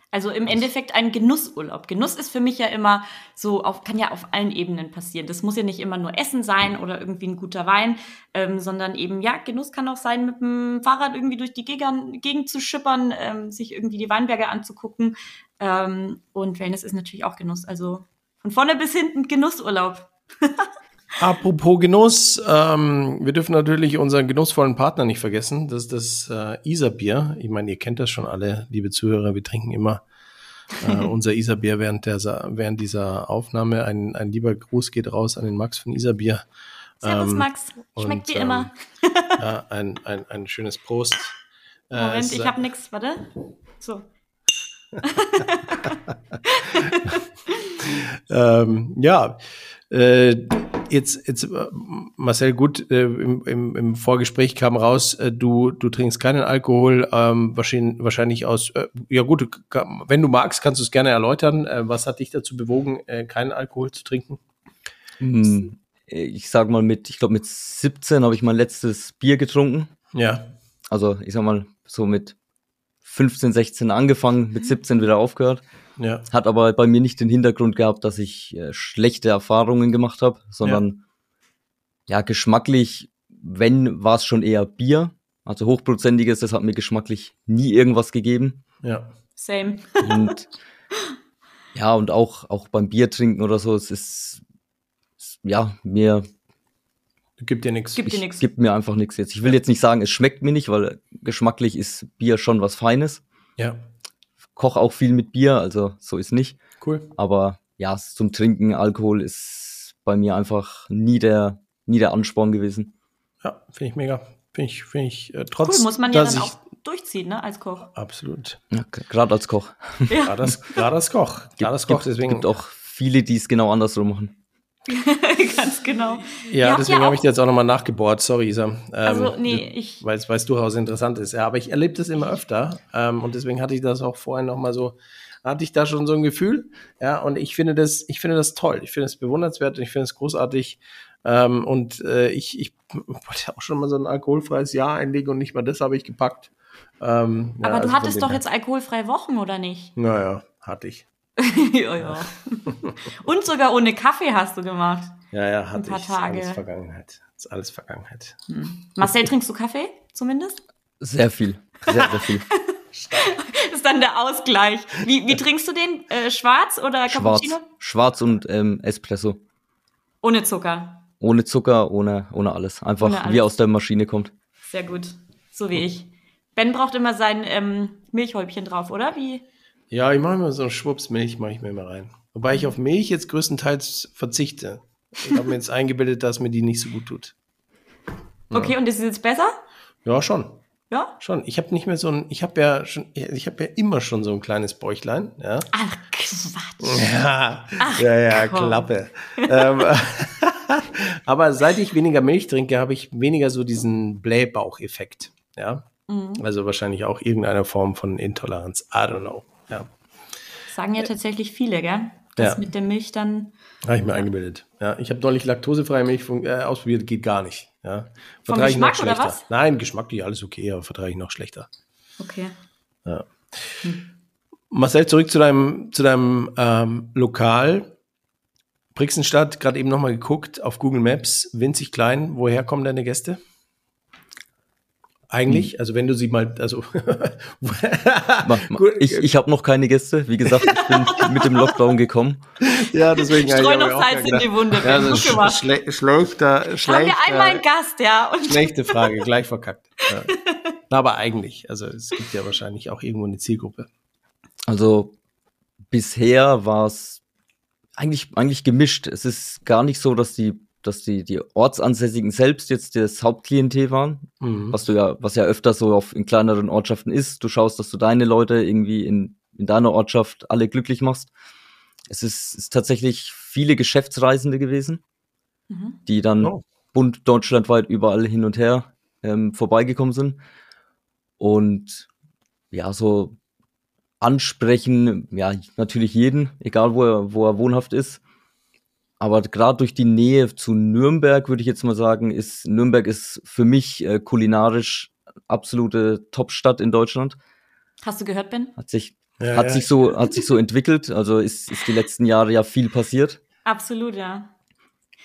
Also im Endeffekt ein Genussurlaub. Genuss ist für mich ja immer so, auf, kann ja auf allen Ebenen passieren. Das muss ja nicht immer nur Essen sein oder irgendwie ein guter Wein, ähm, sondern eben, ja, Genuss kann auch sein, mit dem Fahrrad irgendwie durch die Gegend, Gegend zu schippern, ähm, sich irgendwie die Weinberge anzugucken. Ähm, und Wellness ist natürlich auch Genuss. Also von vorne bis hinten Genussurlaub. [LAUGHS] Apropos Genuss, ähm, wir dürfen natürlich unseren genussvollen Partner nicht vergessen. Das ist das äh, Isarbier. Ich meine, ihr kennt das schon alle, liebe Zuhörer. Wir trinken immer äh, unser Isarbier während, der, während dieser Aufnahme. Ein, ein lieber Gruß geht raus an den Max von Isarbier. Servus, Ähm, Max. Schmeckt und, wie immer. Ja, ein, ein, ein schönes Prost. Äh, Moment, es- ich habe nix. Warte. So. [LAUGHS] Ähm, ja, äh, jetzt, jetzt äh, Marcel, gut, äh, im, im, im Vorgespräch kam raus, äh, du, du trinkst keinen Alkohol, ähm, wahrscheinlich, wahrscheinlich aus, äh, ja gut, wenn du magst, kannst du es gerne erläutern. Äh, was hat dich dazu bewogen, äh, keinen Alkohol zu trinken? Hm, Ich sag mal mit, ich glaube mit 17 habe ich mein letztes Bier getrunken. Ja, Also ich sag mal so mit 15, 16 angefangen, mit 17 wieder aufgehört. ja, Hat aber bei mir nicht den Hintergrund gehabt, dass ich äh, schlechte Erfahrungen gemacht habe, sondern ja. geschmacklich, wenn, war es schon eher Bier. Also hochprozentiges, das hat mir geschmacklich nie irgendwas gegeben. ja. Same. Und [LAUGHS] ja, und auch, auch beim Bier trinken oder so, es ist, es- ja, mir, Gibt dir nichts. Gibt dir ich, nichts. gibt mir einfach nichts jetzt. Ich will jetzt nicht sagen, es schmeckt mir nicht, weil geschmacklich ist Bier schon was Feines. Ja, Koch auch viel mit Bier, also so ist nicht. cool. Aber ja, zum Trinken, Alkohol ist bei mir einfach nie der, nie der Ansporn gewesen. Ja, finde ich mega. Finde ich, finde ich, äh, trotz, Cool, muss man ja dass dann ich- auch durchziehen, ne, als Koch. Absolut. Ja, Gerade als Koch. Ja, Gerade als, gerade als Koch. Gerade als Koch, gibt, deswegen. gibt auch viele, die es genau andersrum machen. [LAUGHS] ganz genau. Ja, deswegen ja habe ich jetzt auch nochmal nachgebohrt. Sorry, Isa. Ähm, Also, nee, ich- Weil es durchaus interessant ist. Ja, aber ich erlebe das immer öfter. Ähm, und deswegen hatte ich das auch vorhin nochmal so, hatte ich da schon so ein Gefühl. Ja, und ich finde das, ich finde das toll. Ich finde es bewundernswert und ich finde es großartig. Ähm, und äh, ich, ich wollte auch schon mal so ein alkoholfreies Jahr einlegen und nicht mal das habe ich gepackt. Ähm, ja, Aber also du von hattest doch jetzt alkoholfreie Wochen, oder nicht? Naja, hatte ich. [LAUGHS] ja, ja. Und sogar ohne Kaffee hast du gemacht. Ja, ja, hatte paar ich. Tage. Ist alles Vergangenheit. Ist alles Vergangenheit. Marcel, trinkst du Kaffee zumindest? Sehr viel. Sehr, sehr viel. Das [LAUGHS] ist dann der Ausgleich. Wie, wie trinkst du den? Äh, schwarz oder Schwarz. Cappuccino? Schwarz und ähm, Espresso. Ohne Zucker. Ohne Zucker, ohne, ohne alles. Einfach Ohne alles. wie aus der Maschine kommt. Sehr gut. So wie ich. Ben braucht immer sein ähm, Milchhäubchen drauf, oder? Wie? Ja, ich mache immer so einen Schwupps Milch, mache ich mir immer rein. Wobei ich auf Milch jetzt größtenteils verzichte. Ich habe mir jetzt eingebildet, dass mir die nicht so gut tut. Okay, und ist es jetzt besser? Ja, schon. Ja? Schon. Ich habe nicht mehr so ein, ich habe ja schon, ich habe ja immer schon so ein kleines Bäuchlein, ja. Ach, Quatsch. Ja, ja, ja, komm. Klappe. ähm, [LAUGHS] aber seit ich weniger Milch trinke, habe ich weniger so diesen Blähbaucheffekt, ja. Mhm. Also wahrscheinlich auch irgendeine Form von Intoleranz. I don't know. Ja, Sagen ja tatsächlich viele, gell? Dass Ja. mit der Milch dann. habe ich mir eingebildet. Ja, ich habe neulich laktosefreie Milch fun- äh, ausprobiert, geht gar nicht. Ja, vertrage ich noch schlechter. Nein, geschmacklich alles okay, aber vertrage ich noch schlechter. Okay. Marcel, zurück zu deinem, zu deinem ähm, Lokal. Brixenstadt, gerade eben nochmal geguckt auf Google Maps, winzig klein. Woher kommen deine Gäste? Eigentlich, Hm. also wenn du sie mal, also [LAUGHS] Ich, ich habe noch keine Gäste. Wie gesagt, ich bin [LAUGHS] mit dem Lockdown gekommen. ja, deswegen Streu noch auch Salz in die Wunde. Ja, ist gemacht. schle schlechter, Haben schlechter, wir einmal einen Gast, ja? Und schlechte Frage, [LAUGHS] gleich verkackt. Ja. Na, aber eigentlich, also es gibt ja wahrscheinlich auch irgendwo eine Zielgruppe. Also bisher war es eigentlich, eigentlich gemischt. Es ist gar nicht so, dass die, dass die, die Ortsansässigen selbst jetzt das Hauptklientel waren, mhm. was du ja, was ja öfter so auf, in kleineren Ortschaften ist. Du schaust, dass du deine Leute irgendwie in, in deiner Ortschaft alle glücklich machst. Es ist, ist tatsächlich viele Geschäftsreisende gewesen, mhm. die dann oh. bunt deutschlandweit überall hin und her ähm, vorbeigekommen sind. Und ja, so ansprechen, ja, natürlich jeden, egal wo er, wo er wohnhaft ist. Aber gerade durch die Nähe zu Nürnberg würde ich jetzt mal sagen, ist Nürnberg ist für mich äh, kulinarisch absolute Topstadt in Deutschland. Hast du gehört, Ben? Hat sich ja, hat ja. sich so hat sich so entwickelt, also ist ist die letzten Jahre ja viel passiert. Absolut, ja.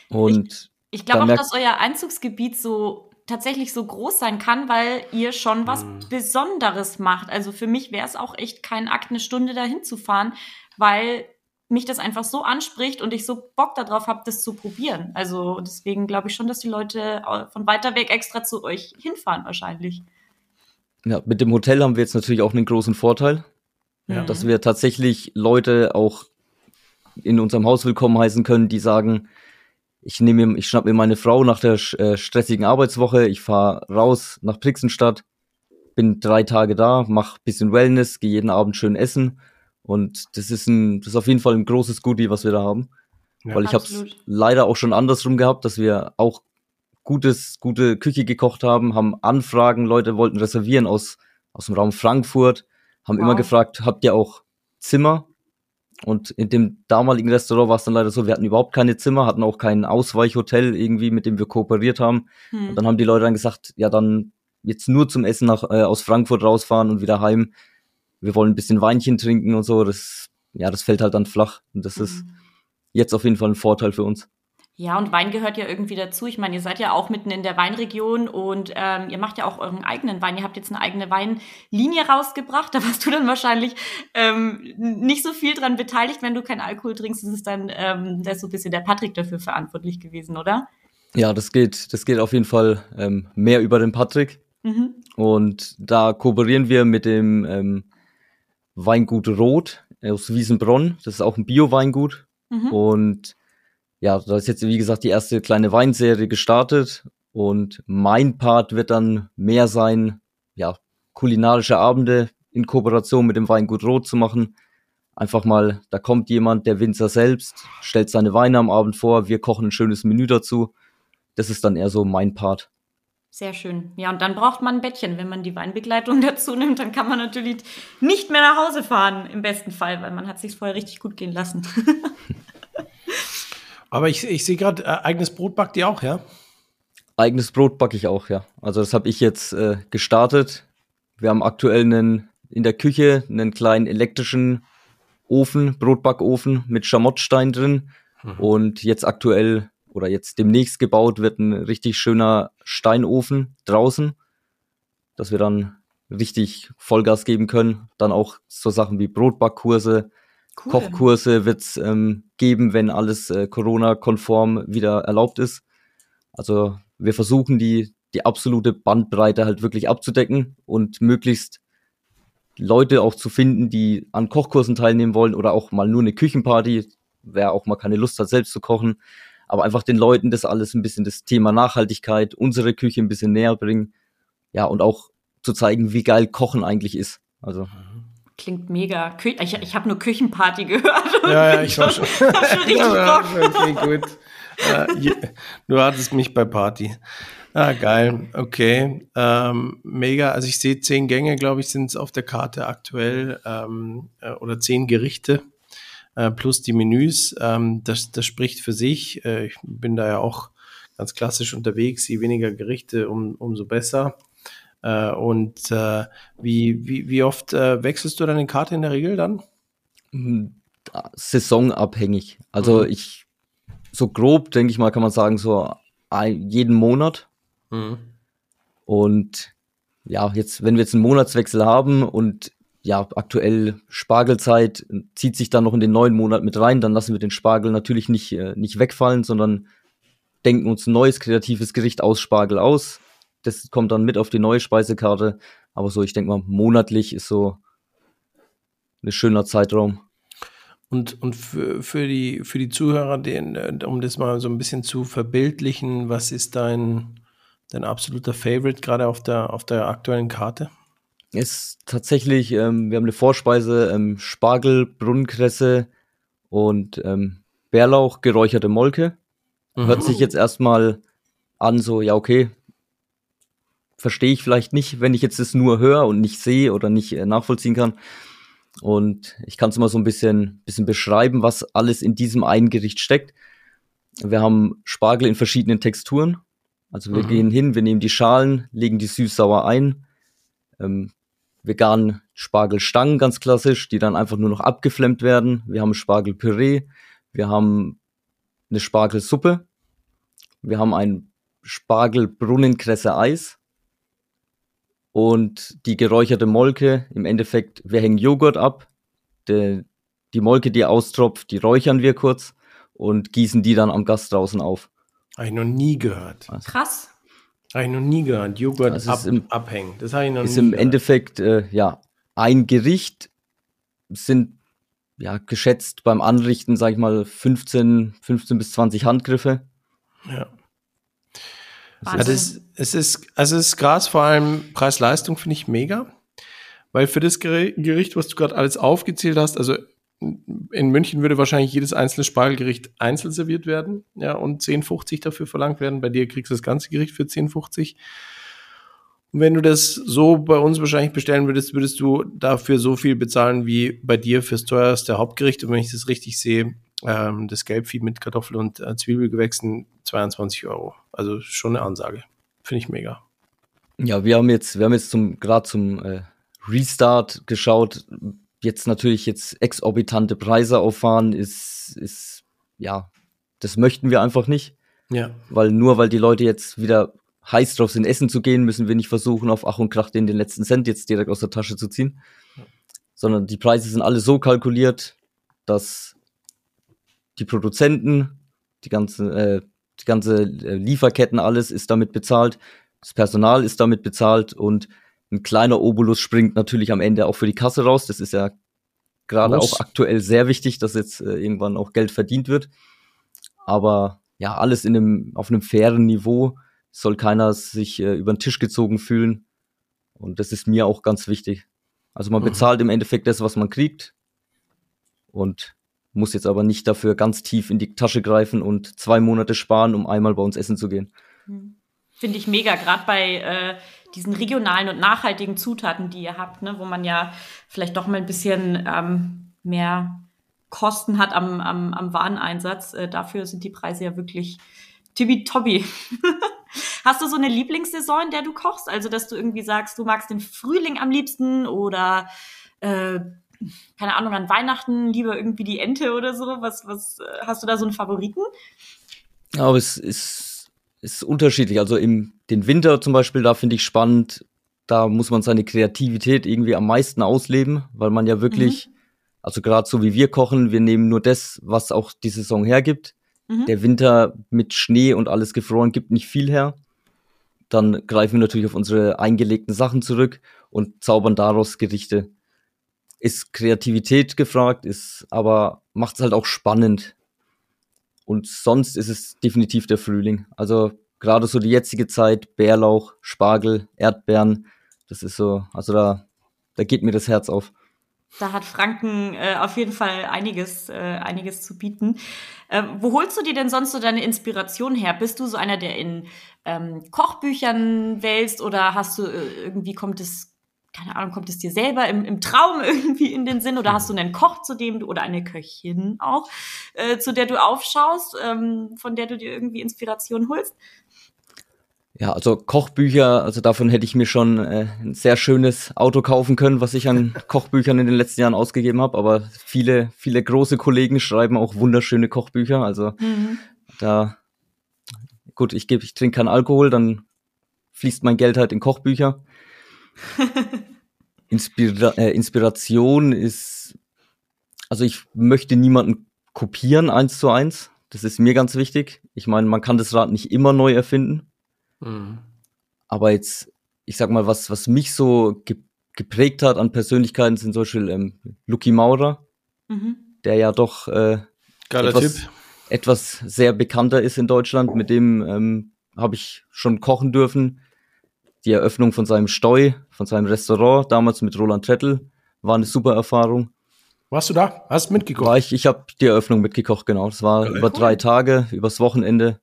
Und ich, ich glaube auch, dass euer Einzugsgebiet so tatsächlich so groß sein kann, weil ihr schon was mhm. Besonderes macht. Also für mich wäre es auch echt kein Akt, eine Stunde dahin zu fahren, weil mich das einfach so anspricht und ich so Bock darauf habe, das zu probieren. Also deswegen glaube ich schon, dass die Leute von weiter weg extra zu euch hinfahren wahrscheinlich. Ja, mit dem Hotel haben wir jetzt natürlich auch einen großen Vorteil, ja. dass wir tatsächlich Leute auch in unserem Haus willkommen heißen können, die sagen, ich nehme mir, ich schnapp mir meine Frau nach der äh, stressigen Arbeitswoche, ich fahre raus nach Brixenstadt, bin drei Tage da, mach bisschen Wellness, gehe jeden Abend schön essen und das ist ein, das ist auf jeden Fall ein großes Goodie, was wir da haben. Ja, Weil ich habe es leider auch schon andersrum gehabt, dass wir auch gutes, gute Küche gekocht haben, haben Anfragen, Leute wollten reservieren aus, aus dem Raum Frankfurt, haben wow. immer gefragt, habt ihr auch Zimmer? Und in dem damaligen Restaurant war es dann leider so, wir hatten überhaupt keine Zimmer, hatten auch kein Ausweichhotel irgendwie, mit dem wir kooperiert haben. Hm. Und dann haben die Leute dann gesagt, ja, dann jetzt nur zum Essen nach, äh, aus Frankfurt rausfahren und wieder heim. Wir wollen ein bisschen Weinchen trinken und so. Das, ja, das fällt halt dann flach. Und das hm. ist jetzt auf jeden Fall ein Vorteil für uns. Ja, und Wein gehört ja irgendwie dazu. Ich meine, ihr seid ja auch mitten in der Weinregion und ähm, ihr macht ja auch euren eigenen Wein. Ihr habt jetzt eine eigene Weinlinie rausgebracht. Da warst du dann wahrscheinlich ähm, nicht so viel dran beteiligt. Wenn du keinen Alkohol trinkst, ist es dann ähm, da ist so ein bisschen der Patrick dafür verantwortlich gewesen, oder? Ja, das geht, das geht auf jeden Fall ähm, mehr über den Patrick. Mhm. Und da kooperieren wir mit dem ähm, Weingut Rot aus Wiesenbronn. Das ist auch ein Bio-Weingut. Mhm. Und ja, da ist jetzt, wie gesagt, die erste kleine Weinserie gestartet und mein Part wird dann mehr sein, ja, kulinarische Abende in Kooperation mit dem Weingut Rot zu machen. Einfach mal, da kommt jemand, der Winzer selbst, stellt seine Weine am Abend vor, wir kochen ein schönes Menü dazu. Das ist dann eher so mein Part. Sehr schön. Ja, und dann braucht man ein Bettchen. Wenn man die Weinbegleitung [LAUGHS] dazu nimmt, dann kann man natürlich nicht mehr nach Hause fahren, im besten Fall, weil man hat sich vorher richtig gut gehen lassen. [LAUGHS] Aber ich, ich sehe gerade, äh, eigenes Brot backt ihr auch, ja? Eigenes Brot backe ich auch, ja. Also das habe ich jetzt äh, gestartet. Wir haben aktuell einen, in der Küche einen kleinen elektrischen Ofen, Brotbackofen mit Schamottstein drin. Mhm. Und jetzt aktuell oder jetzt demnächst gebaut wird ein richtig schöner Steinofen draußen, dass wir dann richtig Vollgas geben können. Dann auch so Sachen wie Brotbackkurse, Cool. Kochkurse wird es ähm, geben, wenn alles äh, Corona-konform wieder erlaubt ist. Also wir versuchen die, die absolute Bandbreite halt wirklich abzudecken und möglichst Leute auch zu finden, die an Kochkursen teilnehmen wollen oder auch mal nur eine Küchenparty, wer auch mal keine Lust hat, selbst zu kochen. Aber einfach den Leuten das alles ein bisschen das Thema Nachhaltigkeit, unsere Küche ein bisschen näher bringen. Ja, und auch zu zeigen, wie geil Kochen eigentlich ist. Also. Klingt mega. Ich, ich habe nur Küchenparty [LAUGHS] gehört. Ja, ja, ich war schon. [LAUGHS] hab schon richtig [LAUGHS] ja. Okay, gut. Uh, du hattest mich bei Party. Ah, geil. Okay. Ähm, mega. Also ich sehe zehn Gänge, glaube ich, sind es auf der Karte aktuell. Ähm, äh, oder zehn Gerichte äh, plus die Menüs. Ähm, das, das spricht für sich. Äh, ich bin da ja auch ganz klassisch unterwegs. Je weniger Gerichte, um, umso besser. Äh, und äh, wie, wie, wie oft äh, wechselst du deine Karte in der Regel dann? Hm, saisonabhängig. Also mhm. ich, so grob, denke ich mal, kann man sagen, so jeden Monat. Mhm. Und ja, jetzt, wenn wir jetzt einen Monatswechsel haben und ja, aktuell Spargelzeit zieht sich dann noch in den neuen Monat mit rein, dann lassen wir den Spargel natürlich nicht, äh, nicht wegfallen, sondern denken uns ein neues kreatives Gericht aus Spargel aus, das kommt dann mit auf die neue Speisekarte. Aber so, ich denke mal, monatlich ist so ein schöner Zeitraum. Und, und für, für, die, für die Zuhörer, den, um das mal so ein bisschen zu verbildlichen, was ist dein, dein absoluter Favorite gerade auf der, auf der aktuellen Karte? Ist tatsächlich, ähm, wir haben eine Vorspeise, ähm, Spargel, Brunnenkresse und ähm, Bärlauch, geräucherte Molke. Mhm. Hört sich jetzt erstmal an, so, ja, okay, verstehe ich vielleicht nicht, wenn ich jetzt das nur höre und nicht sehe oder nicht äh, nachvollziehen kann. Und ich kann es mal so ein bisschen, bisschen beschreiben, was alles in diesem einen Gericht steckt. Wir haben Spargel in verschiedenen Texturen. Also wir mhm. gehen hin, wir nehmen die Schalen, legen die süß-sauer ein. Ähm, veganen Spargelstangen, ganz klassisch, die dann einfach nur noch abgeflemmt werden. Wir haben Spargelpüree, wir haben eine Spargelsuppe, wir haben ein Spargelbrunnenkresse-Eis und die geräucherte Molke, im Endeffekt, wir hängen Joghurt ab, de, die Molke, die austropft, die räuchern wir kurz und gießen die dann am Gast draußen auf. Habe ich noch nie gehört. Also, Krass. Habe ich noch nie gehört. Joghurt also ab, im, abhängen. Das habe ich noch ist nie im gehört. Endeffekt, äh, ja, ein Gericht sind ja geschätzt beim Anrichten, sag ich mal, 15, 15 bis 20 Handgriffe. Ja. Also es, es ist, also es ist Gras vor allem Preis-Leistung finde ich mega, weil für das Gericht, was du gerade alles aufgezählt hast, also in München würde wahrscheinlich jedes einzelne Spargelgericht einzeln serviert werden, ja, und 10,50 dafür verlangt werden. Bei dir kriegst du das ganze Gericht für 10,50. Und wenn du das so bei uns wahrscheinlich bestellen würdest, würdest du dafür so viel bezahlen wie bei dir fürs teuerste Hauptgericht. Und wenn ich das richtig sehe, ähm, das Gelbvieh mit Kartoffel und äh, Zwiebelgewächsen 22 Euro. Also schon eine Ansage. Finde ich mega. Ja, wir haben jetzt, wir haben jetzt zum, gerade zum äh, Restart geschaut. Jetzt natürlich jetzt exorbitante Preise auffahren ist, ist, ja, das möchten wir einfach nicht. Ja. Weil nur weil die Leute jetzt wieder heiß drauf sind, essen zu gehen, müssen wir nicht versuchen, auf Ach und Krach den, den letzten Cent jetzt direkt aus der Tasche zu ziehen. Ja. Sondern die Preise sind alle so kalkuliert, dass die Produzenten, die ganze, äh, die ganze äh, Lieferketten, alles ist damit bezahlt, das Personal ist damit bezahlt und ein kleiner Obolus springt natürlich am Ende auch für die Kasse raus. Das ist ja gerade auch aktuell sehr wichtig, dass jetzt äh, irgendwann auch Geld verdient wird. Aber ja, alles in einem, auf einem fairen Niveau soll keiner sich äh, über den Tisch gezogen fühlen. Und das ist mir auch ganz wichtig. Also man mhm. bezahlt im Endeffekt das, was man kriegt. Und muss jetzt aber nicht dafür ganz tief in die Tasche greifen und zwei Monate sparen, um einmal bei uns essen zu gehen. Hm. Finde ich mega, gerade bei äh, diesen regionalen und nachhaltigen Zutaten, die ihr habt, ne, wo man ja vielleicht doch mal ein bisschen ähm, mehr Kosten hat am, am, am Wareneinsatz. Äh, dafür sind die Preise ja wirklich tibi-tobi. [LAUGHS] Hast du so eine Lieblingssaison, in der du kochst? Also, dass du irgendwie sagst, du magst den Frühling am liebsten oder äh, keine Ahnung, an Weihnachten lieber irgendwie die Ente oder so? Was, was, äh, hast du da so einen Favoriten? Aber es ist, ist unterschiedlich. Also im den Winter zum Beispiel, da finde ich spannend, da muss man seine Kreativität irgendwie am meisten ausleben, weil man ja wirklich, mhm. also gerade so wie wir kochen, wir nehmen nur das, was auch die Saison hergibt. Mhm. Der Winter mit Schnee und alles gefroren gibt nicht viel her. Dann greifen wir natürlich auf unsere eingelegten Sachen zurück und zaubern daraus Gerichte ist Kreativität gefragt, ist aber macht es halt auch spannend. Und sonst ist es definitiv der Frühling. Also gerade so die jetzige Zeit, Bärlauch, Spargel, Erdbeeren, das ist so, also da, da geht mir das Herz auf. Da hat Franken äh, auf jeden Fall einiges, äh, einiges zu bieten. Ähm, wo holst du dir denn sonst so deine Inspiration her? Bist du so einer, der in ähm, Kochbüchern wälzt oder hast du äh, irgendwie kommt es keine Ahnung, kommt es dir selber im, im Traum [LAUGHS] irgendwie in den Sinn oder hast du einen Koch, zu dem du oder eine Köchin auch, äh, zu der du aufschaust, ähm, von der du dir irgendwie Inspiration holst? Ja, also Kochbücher, also davon hätte ich mir schon äh, ein sehr schönes Auto kaufen können, was ich an [LAUGHS] Kochbüchern in den letzten Jahren ausgegeben habe. Aber viele, viele große Kollegen schreiben auch wunderschöne Kochbücher. Also mhm. da, gut, ich gebe, ich trinke keinen Alkohol, dann fließt mein Geld halt in Kochbücher. Inspira äh, Inspiration ist, also ich möchte niemanden kopieren eins zu eins. Das ist mir ganz wichtig. Ich meine, man kann das Rad nicht immer neu erfinden. Mhm. Aber jetzt, ich sag mal, was, was mich so ge geprägt hat an Persönlichkeiten sind zum Beispiel ähm, Lucky Maurer. Mhm. der ja doch äh, etwas, Tipp. etwas sehr bekannter ist in Deutschland. Mit dem ähm, habe ich schon kochen dürfen. Die Eröffnung von seinem Steu, von seinem Restaurant, damals mit Roland Trettel, war eine super Erfahrung. Warst du da? Hast du mitgekocht? War ich ich habe die Eröffnung mitgekocht, genau. Das war ja, über cool. drei Tage, übers Wochenende.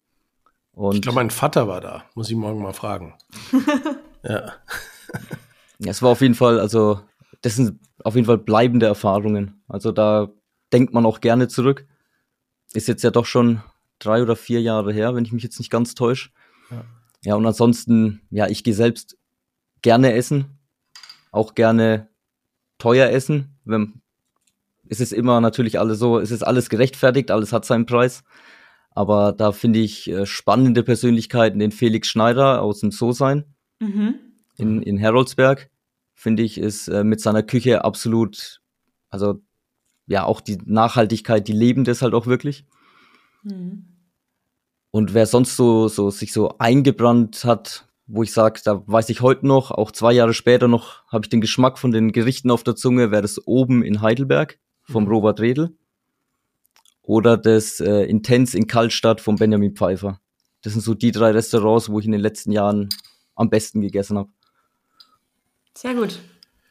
Und ich glaube, mein Vater war da. Muss ich morgen mal fragen. [LAUGHS] ja. Es war auf jeden Fall, also, das sind auf jeden Fall bleibende Erfahrungen. Also da denkt man auch gerne zurück. Ist jetzt ja doch schon drei oder vier Jahre her, wenn ich mich jetzt nicht ganz täusche. Ja. Ja, und ansonsten, ja, ich gehe selbst gerne essen. Auch gerne teuer essen. Wenn, ist es immer natürlich alles so, ist es alles gerechtfertigt, alles hat seinen Preis. Aber da finde ich äh, spannende Persönlichkeiten, den Felix Schneider aus dem So-Sein mhm. in, in Heroldsberg, finde ich, ist äh, mit seiner Küche absolut, also ja, auch die Nachhaltigkeit, die leben das halt auch wirklich. Mhm. Und wer sonst so, so sich so eingebrannt hat, wo ich sage, da weiß ich heute noch, auch zwei Jahre später noch, habe ich den Geschmack von den Gerichten auf der Zunge, wäre das oben in Heidelberg vom mhm. Robert Redl oder das äh, Intens in Kaltstadt von Benjamin Pfeiffer. Das sind so die drei Restaurants, wo ich in den letzten Jahren am besten gegessen habe. Sehr gut.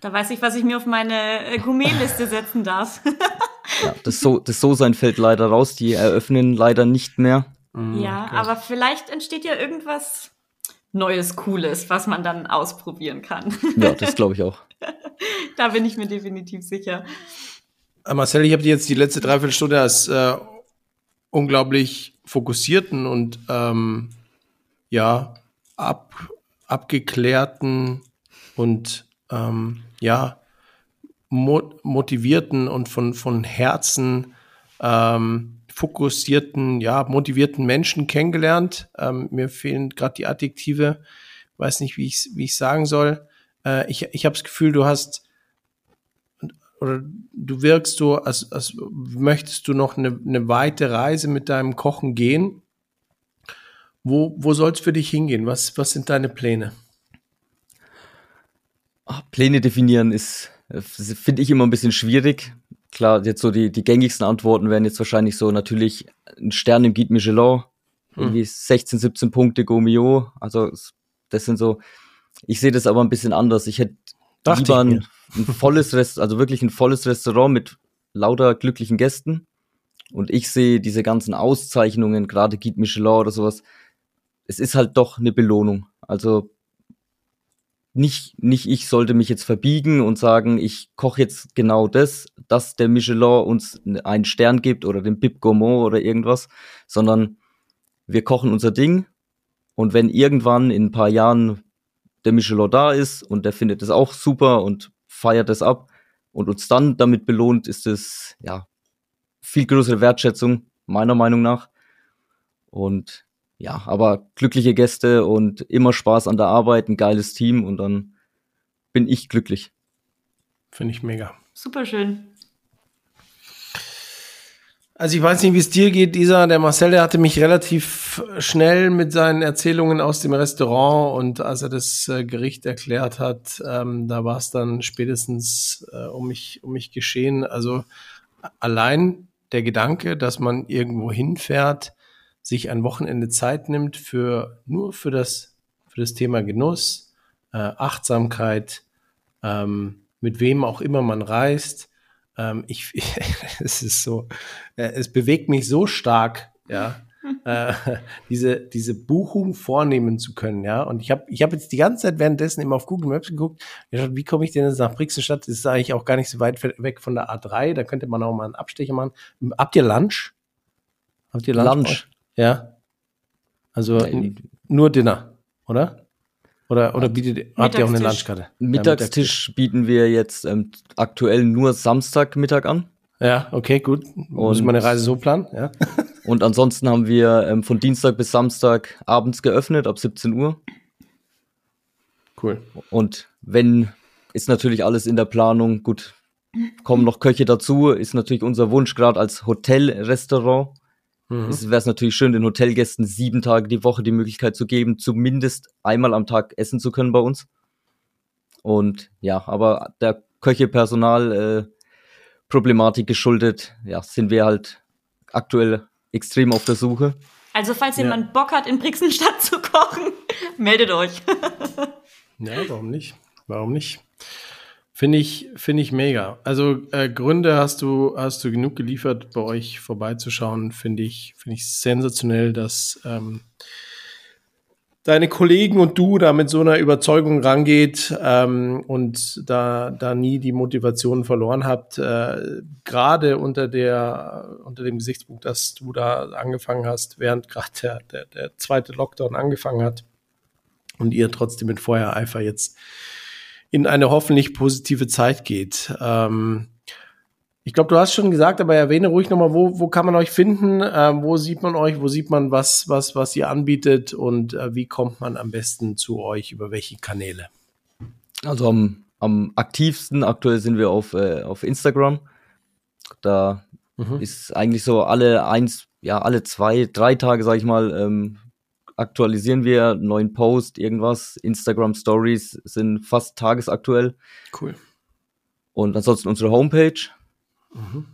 Da weiß ich, was ich mir auf meine äh, Gourmetliste setzen darf. [LAUGHS] ja, das so das so sein fällt leider raus. Die eröffnen leider nicht mehr. Mhm, ja, okay. aber vielleicht entsteht ja irgendwas Neues, Cooles, was man dann ausprobieren kann. ja, das glaube ich auch. [LAUGHS] da bin ich mir definitiv sicher. Äh, Marcel, ich habe dir jetzt die letzte Dreiviertelstunde als äh, unglaublich fokussierten und ähm, ja, ab, abgeklärten und ähm, ja, mo motivierten und von, von Herzen ähm, fokussierten, ja, motivierten Menschen kennengelernt. Ähm, mir fehlen gerade die Adjektive, weiß nicht, wie ich wie sagen soll. Äh, ich ich habe das Gefühl, du hast oder du wirkst so, als, als möchtest du noch eine, eine weite Reise mit deinem Kochen gehen. Wo, wo soll es für dich hingehen? Was, was sind deine Pläne? Ach, Pläne definieren ist, finde ich immer ein bisschen schwierig. Klar, jetzt so die, die gängigsten Antworten wären jetzt wahrscheinlich so natürlich ein Stern im Guide Michelin, irgendwie hm. 16, 17 Punkte Gomio. Also das sind so, ich sehe das aber ein bisschen anders. Ich hätte lieber ein, ein volles Rest, also wirklich ein volles Restaurant mit lauter glücklichen Gästen. Und ich sehe diese ganzen Auszeichnungen, gerade Guide Michelin oder sowas, es ist halt doch eine Belohnung. Also nicht, nicht ich sollte mich jetzt verbiegen und sagen, ich koche jetzt genau das, dass der Michelin uns einen Stern gibt oder den Bib Gourmand oder irgendwas, sondern wir kochen unser Ding. Und wenn irgendwann in ein paar Jahren der Michelin da ist und der findet es auch super und feiert es ab und uns dann damit belohnt, ist es ja viel größere Wertschätzung meiner Meinung nach. Und ja, aber glückliche Gäste und immer Spaß an der Arbeit, ein geiles Team und dann bin ich glücklich. Finde ich mega. Super schön. Also ich weiß nicht, wie es dir geht, Isa. Der Marcel, der hatte mich relativ schnell mit seinen Erzählungen aus dem Restaurant und als er das äh, Gericht erklärt hat, ähm, da war es dann spätestens äh, um mich um mich geschehen. Also allein der Gedanke, dass man irgendwo hinfährt, sich ein Wochenende Zeit nimmt für nur für das, für das Thema Genuss, äh, Achtsamkeit, ähm, mit wem auch immer man reist. Ähm, ich, [LAUGHS] es ist so, äh, es bewegt mich so stark, ja, äh, [LAUGHS] diese, diese Buchung vornehmen zu können, ja. Und ich habe ich hab jetzt die ganze Zeit währenddessen immer auf Google Maps geguckt, gedacht, wie komme ich denn jetzt nach Brixenstadt? Das ist eigentlich auch gar nicht so weit weg von der A3, da könnte man auch mal einen Abstecher machen. Habt ihr Lunch? Habt ihr Lunch? Lunch. Ja. Also Nein. nur Dinner, oder? Oder, oder bietet, habt ihr auch eine Lunchkarte? Mittagstisch ja, bieten wir jetzt ähm, aktuell nur Samstagmittag an. Ja, okay, gut. Muss man eine Reise so planen, ja. [LAUGHS] und ansonsten haben wir ähm, von Dienstag bis Samstag abends geöffnet, ab 17 Uhr. Cool. Und wenn, ist natürlich alles in der Planung, gut, kommen noch Köche dazu, ist natürlich unser Wunsch gerade als Hotelrestaurant Mhm. Es wäre es natürlich schön, den Hotelgästen sieben Tage die Woche die Möglichkeit zu geben, zumindest einmal am Tag essen zu können bei uns. Und ja, aber der Köche, Personal, äh, Problematik geschuldet, ja, sind wir halt aktuell extrem auf der Suche. Also, falls jemand ja. Bock hat, in Brixenstadt [LAUGHS] zu kochen, meldet euch. [LAUGHS] ja, warum nicht? Warum nicht? Finde ich, finde ich mega. Also äh, Gründe hast du, hast du genug geliefert, bei euch vorbeizuschauen. Finde ich, finde ich sensationell, dass ähm, deine Kollegen und du da mit so einer Überzeugung rangeht ähm, und da, da nie die Motivation verloren habt, äh, gerade unter der, unter dem Gesichtspunkt, dass du da angefangen hast, während gerade der, der, der zweite Lockdown angefangen hat und ihr trotzdem mit Feuereifer jetzt in eine hoffentlich positive Zeit geht. Ähm, ich glaube, du hast schon gesagt, aber erwähne ruhig nochmal, wo, wo kann man euch finden? Ähm, wo sieht man euch? Wo sieht man, was, was, was ihr anbietet? Und äh, wie kommt man am besten zu euch? Über welche Kanäle? Also am, am aktivsten aktuell sind wir auf, äh, auf Instagram. Da mhm. ist eigentlich so alle eins, ja, alle zwei, drei Tage, sag ich mal, ähm, aktualisieren wir neuen Post, irgendwas. Instagram Stories sind fast tagesaktuell. Cool. Und ansonsten unsere Homepage Mhm.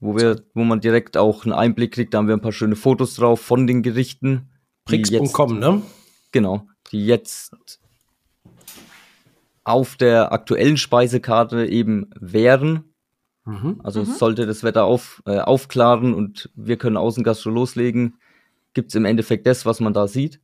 Wo, wir, wo man direkt auch einen Einblick kriegt, da haben wir ein paar schöne Fotos drauf von den Gerichten. Prix.com, ne? Genau, die jetzt auf der aktuellen Speisekarte eben wären. Mhm. Also mhm. sollte das Wetter auf, äh, aufklaren und wir können Außengastro loslegen, gibt es im Endeffekt das, was man da sieht.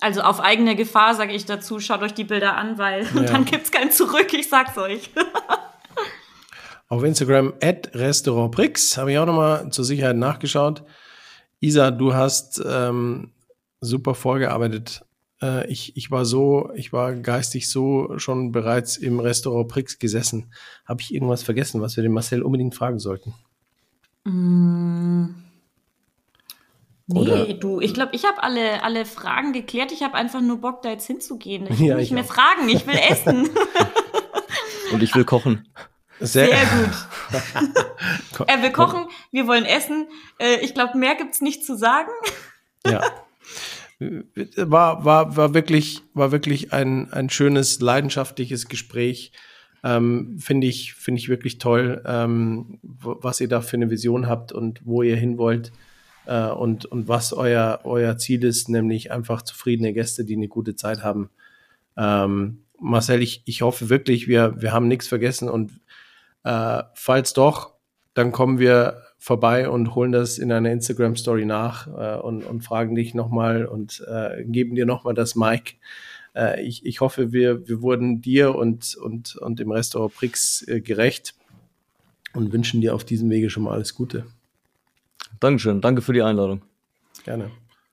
Also auf eigene Gefahr sage ich dazu, schaut euch die Bilder an, weil ja. [LAUGHS] dann gibt es kein Zurück, ich sag's euch. [LAUGHS] auf Instagram at restaurantprix. Habe ich auch nochmal zur Sicherheit nachgeschaut. Isa, du hast ähm, super vorgearbeitet. Äh, ich, ich war so, ich war geistig so schon bereits im Restaurant Prix gesessen. Habe ich irgendwas vergessen, was wir den Marcel unbedingt fragen sollten? Mm. Nee, Oder, du, ich glaube, ich habe alle, alle Fragen geklärt. Ich habe einfach nur Bock, da jetzt hinzugehen. Ich [LAUGHS] will ja, nicht mehr auch. fragen, ich will [LAUGHS] essen. Und ich will kochen. Sehr, Sehr gut. [LAUGHS] äh, wir kochen, wir wollen essen. Äh, ich glaube, mehr gibt's nicht zu sagen. ja. War, war, war wirklich, war wirklich ein, ein schönes, leidenschaftliches Gespräch. Ähm, Finde ich, finde ich wirklich toll, ähm, was ihr da für eine Vision habt und wo ihr hin wollt äh, und, und was euer, euer Ziel ist, nämlich einfach zufriedene Gäste, die eine gute Zeit haben. Ähm, Marcel, ich, ich hoffe wirklich, wir, wir haben nichts vergessen und äh, falls doch, dann kommen wir vorbei und holen das in einer Instagram-Story nach äh, und, und fragen dich nochmal und äh, geben dir nochmal das Mic. Äh, ich, ich hoffe, wir, wir wurden dir und, und, und dem Restaurant Prix äh, gerecht und wünschen dir auf diesem Wege schon mal alles Gute. Dankeschön, danke für die Einladung. Gerne.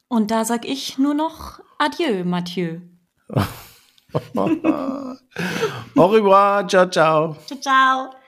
Und da sag ich nur noch Adieu, Mathieu. [LAUGHS] Au revoir, ciao, ciao. Ciao, ciao.